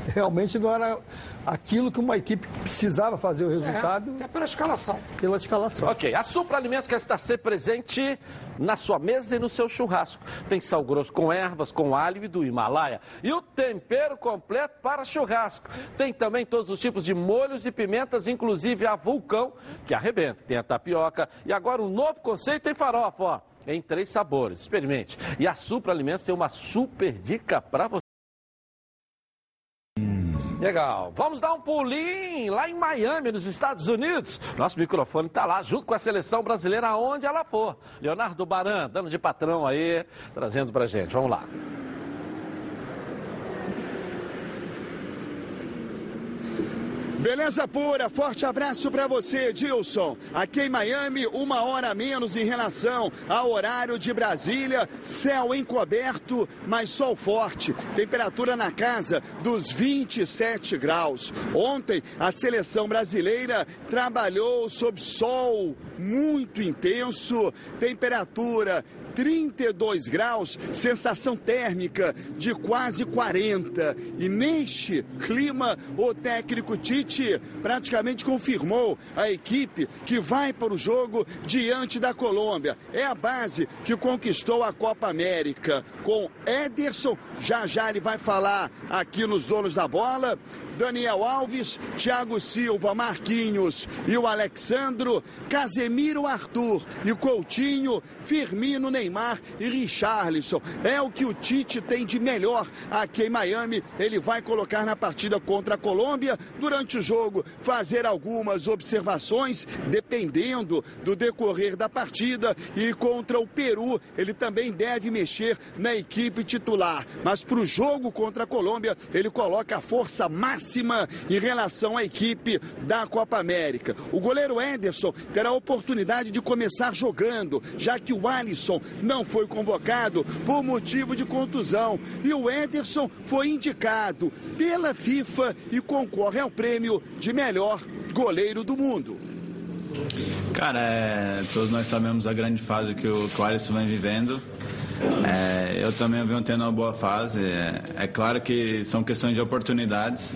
realmente não era aquilo que uma equipe precisava fazer o resultado. É, até pela escalação. Pela escalação. Ok, a Supra Alimento quer estar sempre presente na sua mesa e no seu churrasco. Tem sal grosso com ervas, com alho e do Himalaia. E o tempero completo para churrasco. Tem também todos os tipos de molhos e pimentas, inclusive a vulcão, que arrebenta. Tem a tapioca e agora um novo conceito em farofa, ó. Em três sabores. Experimente. E a Supra Alimentos tem uma super dica para você. Legal. Vamos dar um pulinho lá em Miami, nos Estados Unidos. Nosso microfone está lá, junto com a seleção brasileira, aonde ela for. Leonardo Baran, dando de patrão aí, trazendo pra gente. Vamos lá. Beleza pura, forte abraço para você, Dilson. Aqui em Miami, uma hora a menos em relação ao horário de Brasília. Céu encoberto, mas sol forte. Temperatura na casa dos 27 graus. Ontem, a seleção brasileira trabalhou sob sol muito intenso. Temperatura 32 graus, sensação térmica de quase 40. E neste clima, o técnico Tite praticamente confirmou a equipe que vai para o jogo diante da Colômbia. É a base que conquistou a Copa América com Ederson. Já já ele vai falar aqui nos donos da bola. Daniel Alves, Thiago Silva, Marquinhos e o Alexandro, Casemiro Arthur e Coutinho, Firmino Neymar e Richarlison. É o que o Tite tem de melhor aqui em Miami. Ele vai colocar na partida contra a Colômbia. Durante o jogo, fazer algumas observações, dependendo do decorrer da partida. E contra o Peru, ele também deve mexer na equipe titular. Mas para o jogo contra a Colômbia, ele coloca a força máxima em relação à equipe da Copa América. O goleiro Ederson terá a oportunidade de começar jogando, já que o Alisson não foi convocado por motivo de contusão. E o Ederson foi indicado pela FIFA e concorre ao prêmio de melhor goleiro do mundo. Cara, é, todos nós sabemos a grande fase que o, que o Alisson vem vivendo. É, eu também venho tendo uma boa fase. É, é, claro que são questões de oportunidades.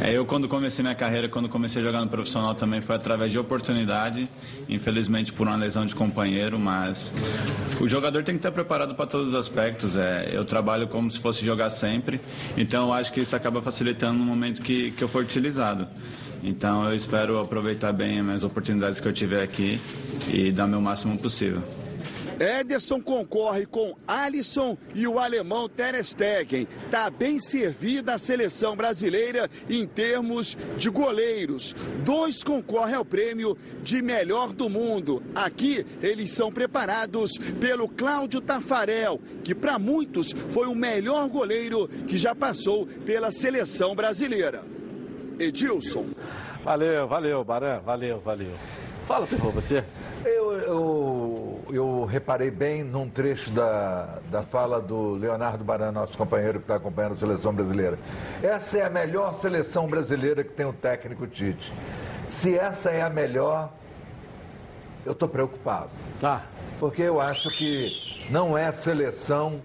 É, eu, quando comecei minha carreira, quando comecei a jogar no profissional, também foi através de oportunidade. Infelizmente, por uma lesão de companheiro, mas o jogador tem que estar preparado para todos os aspectos. É, eu trabalho como se fosse jogar sempre, então eu acho que isso acaba facilitando no momento que, que eu for utilizado. Então eu espero aproveitar bem as oportunidades que eu tiver aqui e dar meu máximo possível. Ederson concorre com Alisson e o alemão Ter Stegen. Está bem servida a seleção brasileira em termos de goleiros. Dois concorrem ao prêmio de melhor do mundo. Aqui eles são preparados pelo Cláudio Tafarel, que para muitos foi o melhor goleiro que já passou pela seleção brasileira. Edilson. Valeu, valeu, Baran, valeu, valeu. Fala, Terror, você. Eu, eu, eu, reparei bem num trecho da, da fala do Leonardo Baran, nosso companheiro que está acompanhando a seleção brasileira. Essa é a melhor seleção brasileira que tem o técnico Tite. Se essa é a melhor, eu estou preocupado. Tá. Porque eu acho que não é seleção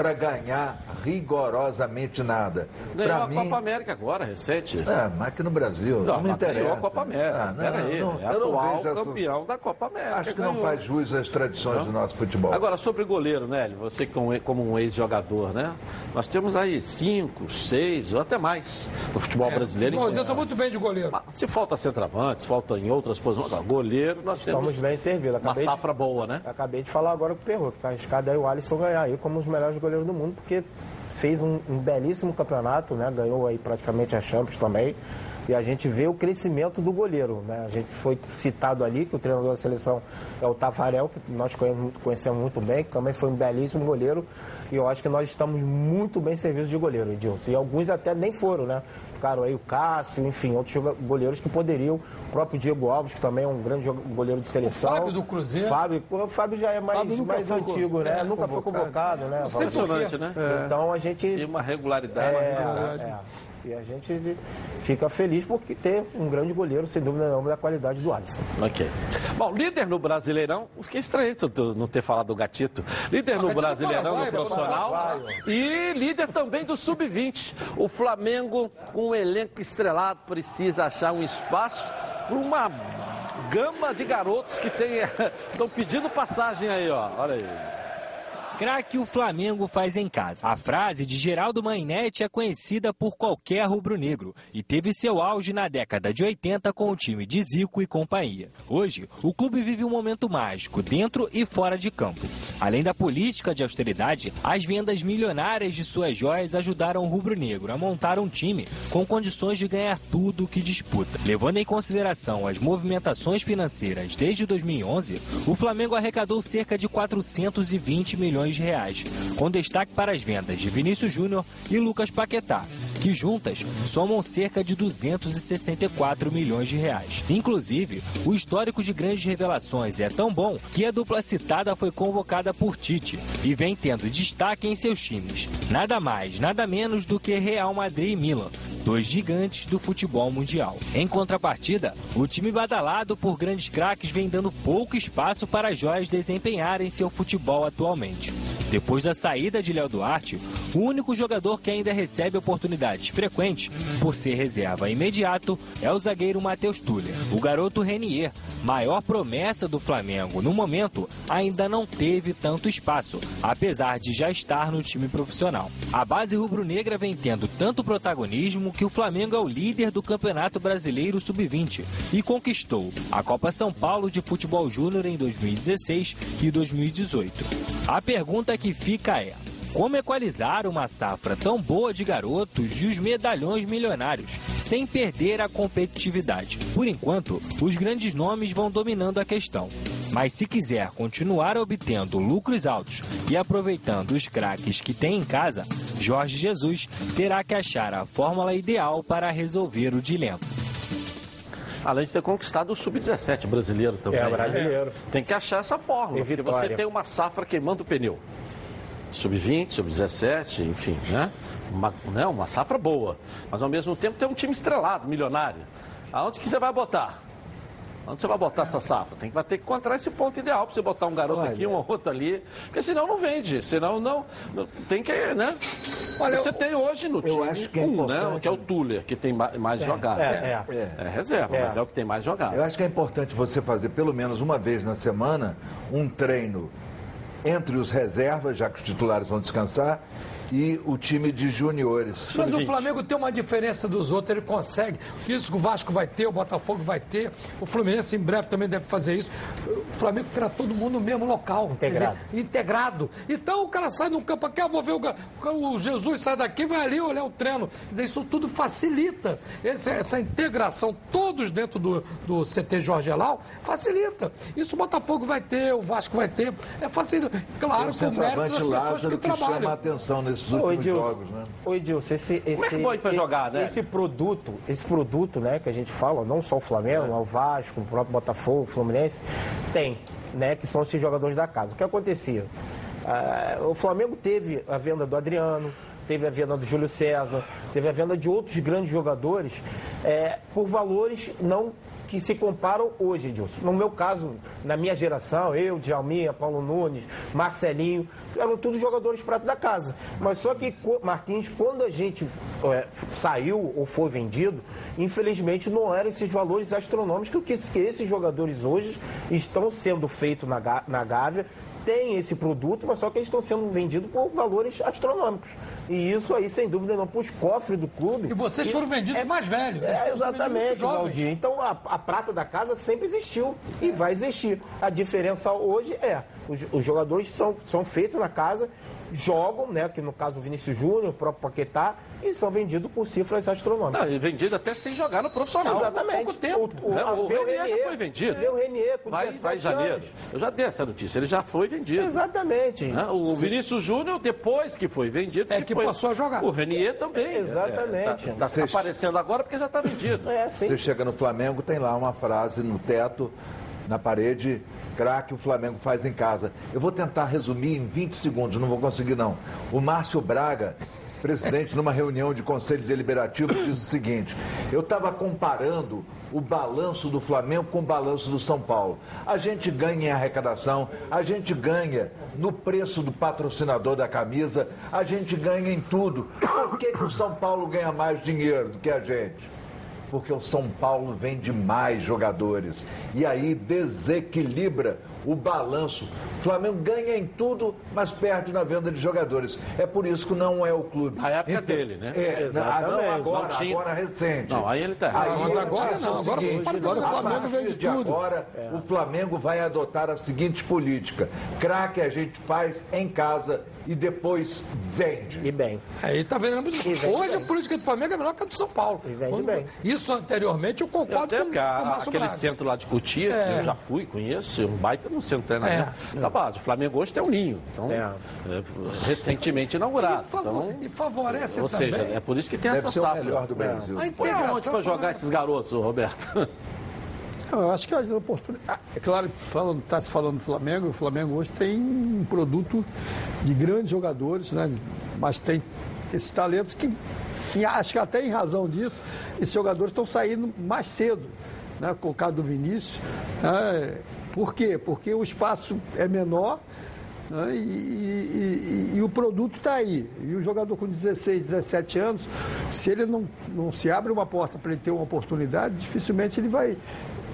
para ganhar rigorosamente nada. Ganhou pra a mim... Copa América agora, recente. É, mas aqui no Brasil, não, não me interessa. Ganhou a Copa América. Ah, não, Peraí, não, é eu não atual vejo campeão essa... da Copa América. Acho que ganhou. não faz jus às tradições Não? do nosso futebol. Agora, sobre goleiro, Nélio, você como como um ex-jogador, né? Nós temos aí cinco, seis ou até mais no futebol É, brasileiro. Bom, eu estou muito bem de goleiro. Mas Se falta centroavante, se falta em outras posições. Não, goleiro, nós Estamos temos bem servidos. uma Acabei de- safra boa, né? Acabei de falar agora com o Perro, que está arriscado aí o Alisson ganhar aí como um dos melhores goleiros do mundo, porque fez um, um belíssimo campeonato, né? Ganhou aí praticamente a Champions também. E a gente vê o crescimento do goleiro, né? A gente foi citado ali que o treinador da seleção é o Tafarel, que nós conhe- conhecemos muito bem, que também foi um belíssimo goleiro. E eu acho que nós estamos muito bem servidos de goleiro, Edilson. E alguns até nem foram, né? Ficaram aí o Cássio, enfim, outros goleiros que poderiam. O próprio Diego Alves, que também é um grande goleiro de seleção. Fábio do Cruzeiro. Fábio, o Fábio já é mais, mais foi antigo, né? é, nunca foi convocado. convocado, né? Impressionante, né? É. Então a gente. E uma regularidade. É, né? é. E a gente fica feliz porque ter um grande goleiro, sem dúvida nenhuma, da qualidade do Alisson. Ok. Bom, líder no Brasileirão, fiquei estranho não ter falado do Gatito. Líder no Gatito é Brasileirão, no profissional. E líder também do Sub-20. O Flamengo, com um elenco estrelado, precisa achar um espaço para uma gama de garotos que tem estão pedindo passagem aí, ó. Olha aí. Craque o Flamengo faz em casa. A frase de Geraldo Mainetti é conhecida por qualquer rubro-negro e teve seu auge na década de 80 com o time de Zico e companhia. Hoje, o clube vive um momento mágico dentro e fora de campo. Além da política de austeridade, as vendas milionárias de suas joias ajudaram o rubro-negro a montar um time com condições de ganhar tudo o que disputa. Levando em consideração as movimentações financeiras desde 2011, o Flamengo arrecadou cerca de 420 milhões de reais, com destaque para as vendas de Vinícius Júnior e Lucas Paquetá, que juntas somam cerca de 264 milhões de reais. Inclusive, o histórico de grandes revelações é tão bom que a dupla citada foi convocada por Tite e vem tendo destaque em seus times. Nada mais, nada menos do que Real Madrid e Milan, dois gigantes do futebol mundial. Em contrapartida, o time badalado por grandes craques vem dando pouco espaço para as joias desempenharem seu futebol atualmente. Depois da saída de Léo Duarte, o único jogador que ainda recebe oportunidades frequentes por ser reserva imediato é o zagueiro Matheus Tuller. O garoto Renier, maior promessa do Flamengo no momento, ainda não teve tanto espaço, apesar de já estar no time profissional. A base rubro-negra vem tendo tanto protagonismo que o Flamengo é o líder do Campeonato Brasileiro Sub-20 e conquistou a Copa São Paulo de Futebol Júnior em 2016 e 2018. A pergunta que fica é: como equalizar uma safra tão boa de garotos e os medalhões milionários, sem perder a competitividade? Por enquanto, os grandes nomes vão dominando a questão. Mas se quiser continuar obtendo lucros altos e aproveitando os craques que tem em casa, Jorge Jesus terá que achar a fórmula ideal para resolver o dilema. Além de ter conquistado o Sub-17 brasileiro também. É, né? brasileiro. Tem que achar essa fórmula, porque vitória. você tem uma safra queimando o pneu. Sub-20, Sub-17, enfim, né? Uma, né? uma safra boa. Mas ao mesmo tempo tem um time estrelado, milionário. Aonde que você vai botar? Onde você vai botar essa safra? Tem que, vai ter que encontrar esse ponto ideal para você botar um garoto Olha. aqui, um outro ali, porque senão não vende. Senão não. não- tem que, né? Olha, você tem hoje no time é um, né? Que é o Tuller, que tem ma- mais jogado. é, É reserva, É. mas é o que tem mais jogado. Eu acho que é importante você fazer pelo menos uma vez na semana um treino entre os reservas, já que os titulares vão descansar, e o time de juniores. Mas o Flamengo tem uma diferença dos outros, ele consegue. Isso que o Vasco vai ter, o Botafogo vai ter, o Fluminense em breve também deve fazer isso. O Flamengo terá todo mundo no mesmo local. Integrado. dizer, integrado. Então o cara sai no campo aqui, ah, vou ver o, o Jesus sai daqui, vai ali olhar o treino. Isso tudo facilita. Esse- essa integração, todos dentro do, do CT Jorge Elal, facilita. Isso o Botafogo vai ter, o Vasco vai ter. É facilita. Claro, o com o mérito das pessoas Lázaro que que chama a trabalham. atenção nesses Oi, últimos Edilson. jogos, né? Oi, Edilson, esse, esse, Como é que pra esse, jogar, né? esse produto, esse produto, né, que a gente fala, não só o Flamengo, o Vasco, o próprio Botafogo, o Fluminense, tem, né, que são esses jogadores da casa. O que acontecia? Ah, o Flamengo teve a venda do Adriano, teve a venda do Júlio César, teve a venda de outros grandes jogadores é, por valores não que se comparam hoje, Edilson. No meu caso, na minha geração, eu, Djalminha, Paulo Nunes, Marcelinho, eram todos jogadores prato da casa. Mas só que, Marquinhos, quando a gente é, saiu ou foi vendido, infelizmente não eram esses valores astronômicos que, esses jogadores hoje estão sendo feitos na, na Gávea tem esse produto, mas só que eles estão sendo vendidos por valores astronômicos. E isso aí, sem dúvida, não para os cofres do clube. E vocês foram vendidos mais velhos. É, exatamente. Valdir. Então a, a prata da casa sempre existiu e vai existir. A diferença hoje é, os, os jogadores são, são feitos na casa, jogam, né? Que no caso o Vinícius Júnior, o próprio Paquetá, e são vendidos por cifras astronômicas. Não, e vendido até sem jogar no profissional. Exatamente. Pouco tempo. O- o- Né? o o Renier já Renier. foi vendido. Vê o Renier com vai, 17 vai em janeiro. anos. Eu já dei essa notícia. Ele já foi vendido. Exatamente. Né? O Sim. Vinícius Júnior, depois que foi vendido... É que foi- passou a jogar. O Renier também. Exatamente. Está Vocês- aparecendo agora porque já está vendido. É, sim. Você chega no Flamengo, tem lá uma frase no teto, na parede, craque o Flamengo faz em casa. Eu vou tentar resumir em 20 segundos, não vou conseguir não. O Márcio Braga, presidente, numa reunião de conselho deliberativo, disse o seguinte: eu estava comparando o balanço do Flamengo com o balanço do São Paulo. A gente ganha em arrecadação, a gente ganha no preço do patrocinador da camisa, a gente ganha em tudo. Por que, que o São Paulo ganha mais dinheiro do que a gente? Porque o São Paulo vende mais jogadores. E aí desequilibra o balanço. O Flamengo ganha em tudo, mas perde na venda de jogadores. É por isso que não é o clube. A época Então- dele, né? É, Exatamente. não, agora, Não tinha- agora recente. Não, aí ele tá errado. Aí Mas agora não, o agora seguinte, para agora o a Flamengo partir vende de tudo. agora, o Flamengo vai adotar a seguinte política. Craque a gente faz em casa e depois vende. E bem. Aí tá vendo? Hoje bem. a política do Flamengo é melhor que a do São Paulo. E vende Quando- bem. Isso anteriormente eu Eu concordo até com, que com a- o aquele Braga. centro lá de Cotia, que É. eu já fui, conheço, é um baita no centro de treinamento da base. O Flamengo hoje tem um ninho, então, É. é, recentemente inaugurado. E, favor- então, e favorece ou também. seja, é por isso que tem Deve essa ser o safra. melhor do Brasil. A Põe integração aonde para jogar esses garotos, Roberto? Eu acho que a oportunidade. É claro que está se falando do Flamengo, o Flamengo hoje tem um produto de grandes jogadores, né? Mas tem esses talentos que, que acho que até em razão disso, esses jogadores estão saindo mais cedo, né? Com o caso do Vinícius. né? Por quê? Porque o espaço é menor. né? E, e- e- e o produto está aí. E o jogador com 16, 17 anos, se ele não, não se abre uma porta para ele ter uma oportunidade, dificilmente ele vai,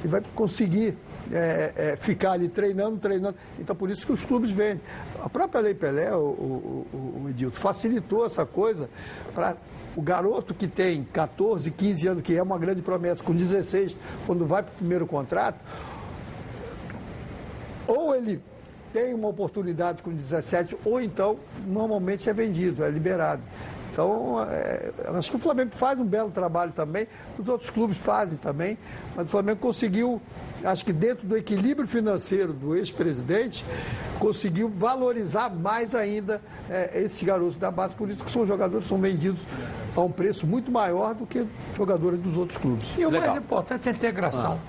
ele vai conseguir é, é, ficar ali treinando, treinando. Então, por isso que os clubes vendem. A própria Lei Pelé, o, o, o, o Edilson, facilitou essa coisa para o garoto que tem 14, 15 anos, que é uma grande promessa, com 16, quando vai para o primeiro contrato, ou ele tem uma oportunidade com 17, ou então normalmente é vendido, é liberado. Então, é, acho que o Flamengo faz um belo trabalho também, os outros clubes fazem também, mas o Flamengo conseguiu, acho que dentro do equilíbrio financeiro do ex-presidente, conseguiu valorizar mais ainda é, esses garotos da base, por isso que são jogadores que são vendidos a um preço muito maior do que jogadores dos outros clubes. E o Legal. mais importante é a integração.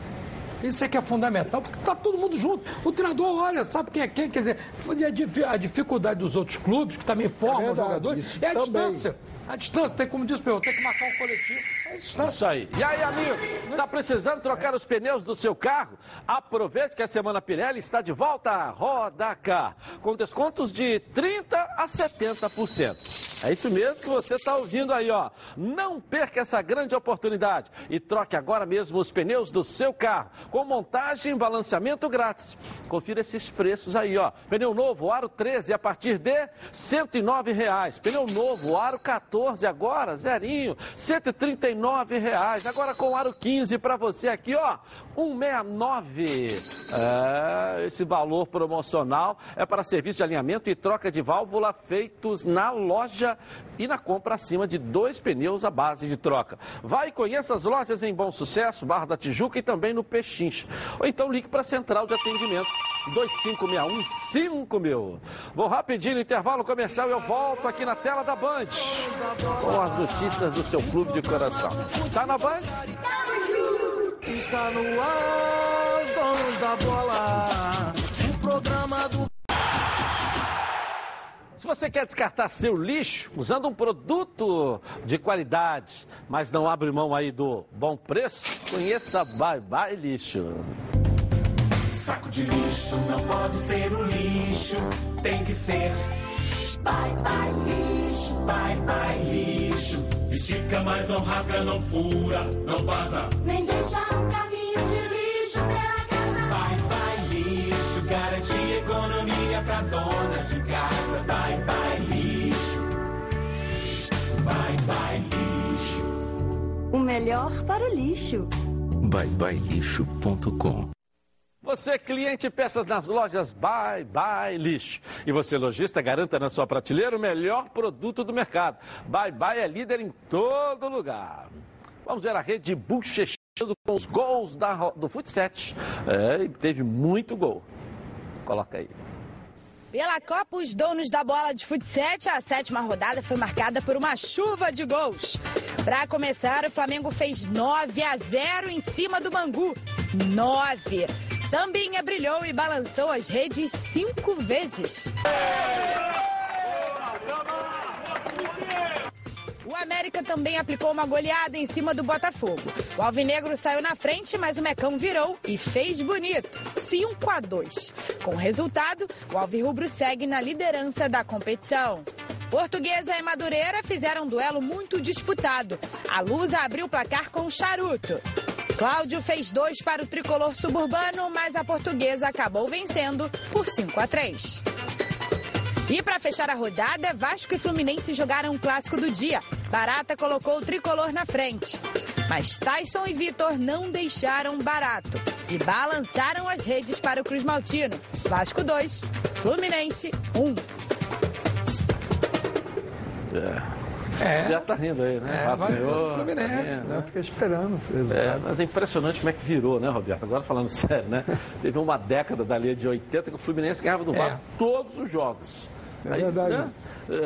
Isso é que é fundamental, porque está todo mundo junto. O treinador olha, sabe quem é quem, quer dizer, a, dif- a dificuldade dos outros clubes, que também formam verdade, jogadores, é a também. distância. A distância, tem como diz, tem que marcar um coletivo. Isso aí. E aí, amigo, tá precisando trocar os pneus do seu carro? Aproveite que a Semana Pirelli está de volta a Rodacar, com descontos de 30% a 70%. É isso mesmo que você está ouvindo aí, ó. Não perca essa grande oportunidade e troque agora mesmo os pneus do seu carro, com montagem e balanceamento grátis. Confira esses preços aí, ó. Pneu novo, aro 13, a partir de 109 reais. Pneu novo, aro 14, agora, zerinho, R$ 139 reais. Agora com aro 15 para você aqui, ó, 169. É, esse valor promocional é para serviço de alinhamento e troca de válvula feitos na loja e na compra acima de dois pneus à base de troca. Vai e conheça as lojas em Bom Sucesso, Barra da Tijuca e também no Pechincha. Ou então ligue para a central de atendimento 2561 5000. Vou rapidinho no intervalo comercial eu volto aqui na tela da Band com as notícias do seu clube de coração. Tá na Band? Está no ar, os donos da bola. O programa do. Se você quer descartar seu lixo usando um produto de qualidade, mas não abre mão aí do bom preço, conheça Bye Bye Lixo. Saco de lixo não pode ser o lixo, tem que ser. Bye bye lixo, bye bye lixo. Estica, mas não rasga, não fura, não vaza. Nem deixa um caminho de lixo pela casa. Bye bye lixo, garante economia pra dona de casa. Bye bye lixo, bye bye lixo. O melhor para o lixo. byebyelixo.com Você, cliente peças nas lojas Bye Bye Lixo. E você, lojista, garanta na sua prateleira o melhor produto do mercado. Bye Bye é líder em todo lugar. Vamos ver a rede bochechando com os gols da, do Futset. É, teve muito gol. Coloca aí. Pela Copa, os donos da bola de futsal, a sétima rodada foi marcada por uma chuva de gols. Para começar, o Flamengo fez 9 a 0 em cima do Bangu. 9. Tambinha brilhou e balançou as redes cinco vezes. O América também aplicou uma goleada em cima do Botafogo. O Alvinegro saiu na frente, mas o Mecão virou e fez bonito, 5 a 2. Com o resultado, o Alvirrubro segue na liderança da competição. Portuguesa e Madureira fizeram um duelo muito disputado. A Lusa abriu o placar com o charuto. Cláudio fez dois para o tricolor suburbano, mas a portuguesa acabou vencendo por 5 a 3. E para fechar a rodada, Vasco e Fluminense jogaram um clássico do dia. Barata colocou o tricolor na frente. Mas Tyson e Vitor não deixaram barato e balançaram as redes para o Cruz Maltino. Vasco 2, Fluminense 1. É. Já tá rindo aí, né? É, vai ganhou, Fluminense. rindo, né? Fica esperando esse É, resultado. mas é impressionante como é que virou, né, Roberto? Agora falando sério, né? Teve uma década dali de 80 que o Fluminense ganhava do É. Vasco todos os jogos. É verdade. né? É, é,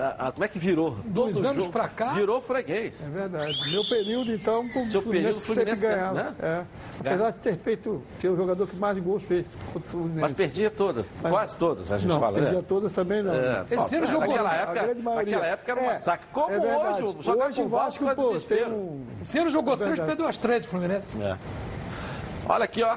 é, a- como é que virou? Dois Todo anos pra cá? Virou freguês. É verdade. Meu período, então, o Seu Fluminense período, o sempre Fluminense, ganhava. né? É. Apesar de ter feito, ser o jogador que mais gols fez contra o Fluminense. Mas perdia todas, Mas- quase todas, a gente não, fala. perdia né? todas também não. É, Esse ano jogou naquela a época, grande maioria. naquela época era um É, massacre. Como é hoje, Hoje com o o Vasco, Vasco, pô, tem desespero. um... Esse ano jogou É três, perdeu as três do Fluminense. É. Olha aqui, ó.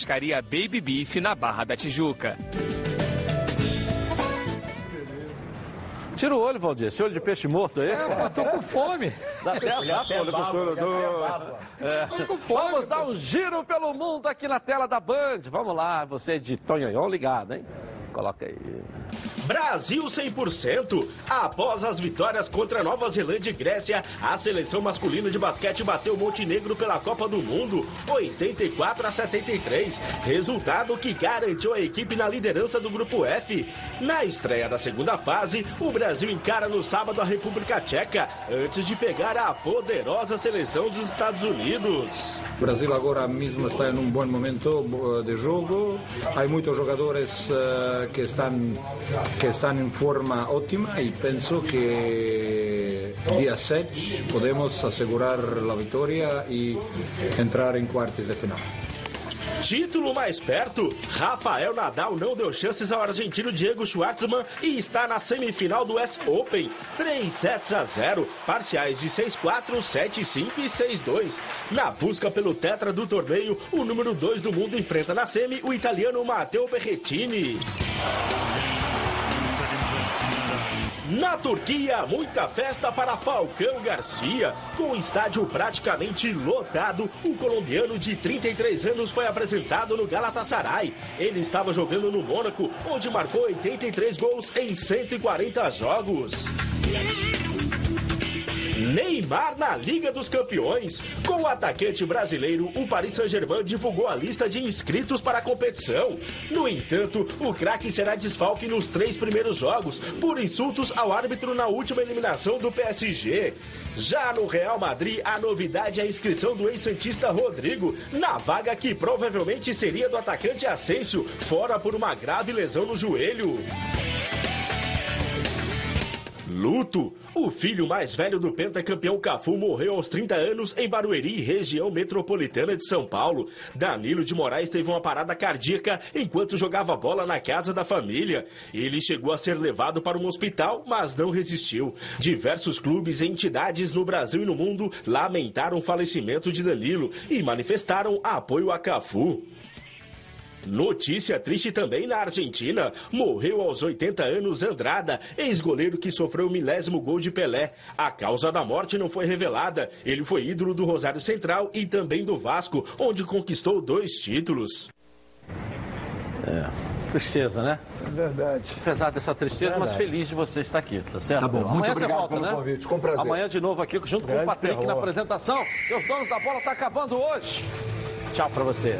Baby Beef na Barra da Tijuca. Tira o olho, Valdir. Esse olho de peixe morto aí. É, eu tô com fome. Dá até Ele a até olho senhor. baba. É. Tô com fome, Vamos dar um giro pelo mundo aqui na tela da Band. Vamos lá, você de Tonhonhon ligado, hein? Coloca aí. Brasil 100%. Após as vitórias contra Nova Zelândia e Grécia, a seleção masculina de basquete bateu Montenegro pela Copa do Mundo, 84 a 73. Resultado que garantiu a equipe na liderança do grupo F. Na estreia da segunda fase, o Brasil encara no sábado a República Tcheca, antes de pegar a poderosa seleção dos Estados Unidos. O Brasil agora mesmo está em um bom momento eh, de jogo. Há muitos jogadores uh, que estão que estão em forma ótima e penso que dia 7 podemos assegurar a vitória e entrar em quartos de final. Título mais perto, Rafael Nadal não deu chances ao argentino Diego Schwartzman e está na semifinal do US Open. 3 sets a 0, parciais de 6-4, 7-5 e 6-2. Na busca pelo tetra do torneio, o número 2 do mundo enfrenta na semi o italiano Matteo Berrettini. Na Turquia, muita festa para Falcão Garcia. Com o estádio praticamente lotado, o colombiano de 33 anos foi apresentado no Galatasaray. Ele estava jogando no Mônaco, onde marcou 83 gols em 140 jogos. Neymar na Liga dos Campeões. Com o atacante brasileiro, o Paris Saint-Germain divulgou a lista de inscritos para a competição. No entanto, o craque será desfalque nos três primeiros jogos, por insultos ao árbitro na última eliminação do PSG. Já no Real Madrid, a novidade é a inscrição do ex-santista Rodrigo, na vaga que provavelmente seria do atacante Asensio, fora por uma grave lesão no joelho. Luto. O filho mais velho do pentacampeão Cafu morreu aos 30 anos em Barueri, região metropolitana de São Paulo. Danilo de Moraes teve uma parada cardíaca enquanto jogava bola na casa da família. Ele chegou a ser levado para um hospital, mas não resistiu. Diversos clubes e entidades no Brasil e no mundo lamentaram o falecimento de Danilo e manifestaram apoio a Cafu. Notícia triste também na Argentina. Morreu aos 80 anos Andrada, ex-goleiro que sofreu o milésimo gol de Pelé. A causa da morte não foi revelada. Ele foi ídolo do Rosário Central e também do Vasco, onde conquistou dois títulos. É, tristeza, né? É verdade. Apesar dessa tristeza, mas feliz de você estar aqui, tá certo? Tá bom, muito Amanhã obrigado você volta, pelo né? convite, com prazer. Amanhã de novo aqui, junto com Grande o Patrick na terror. apresentação. E os donos da bola tá acabando hoje. Tchau pra você.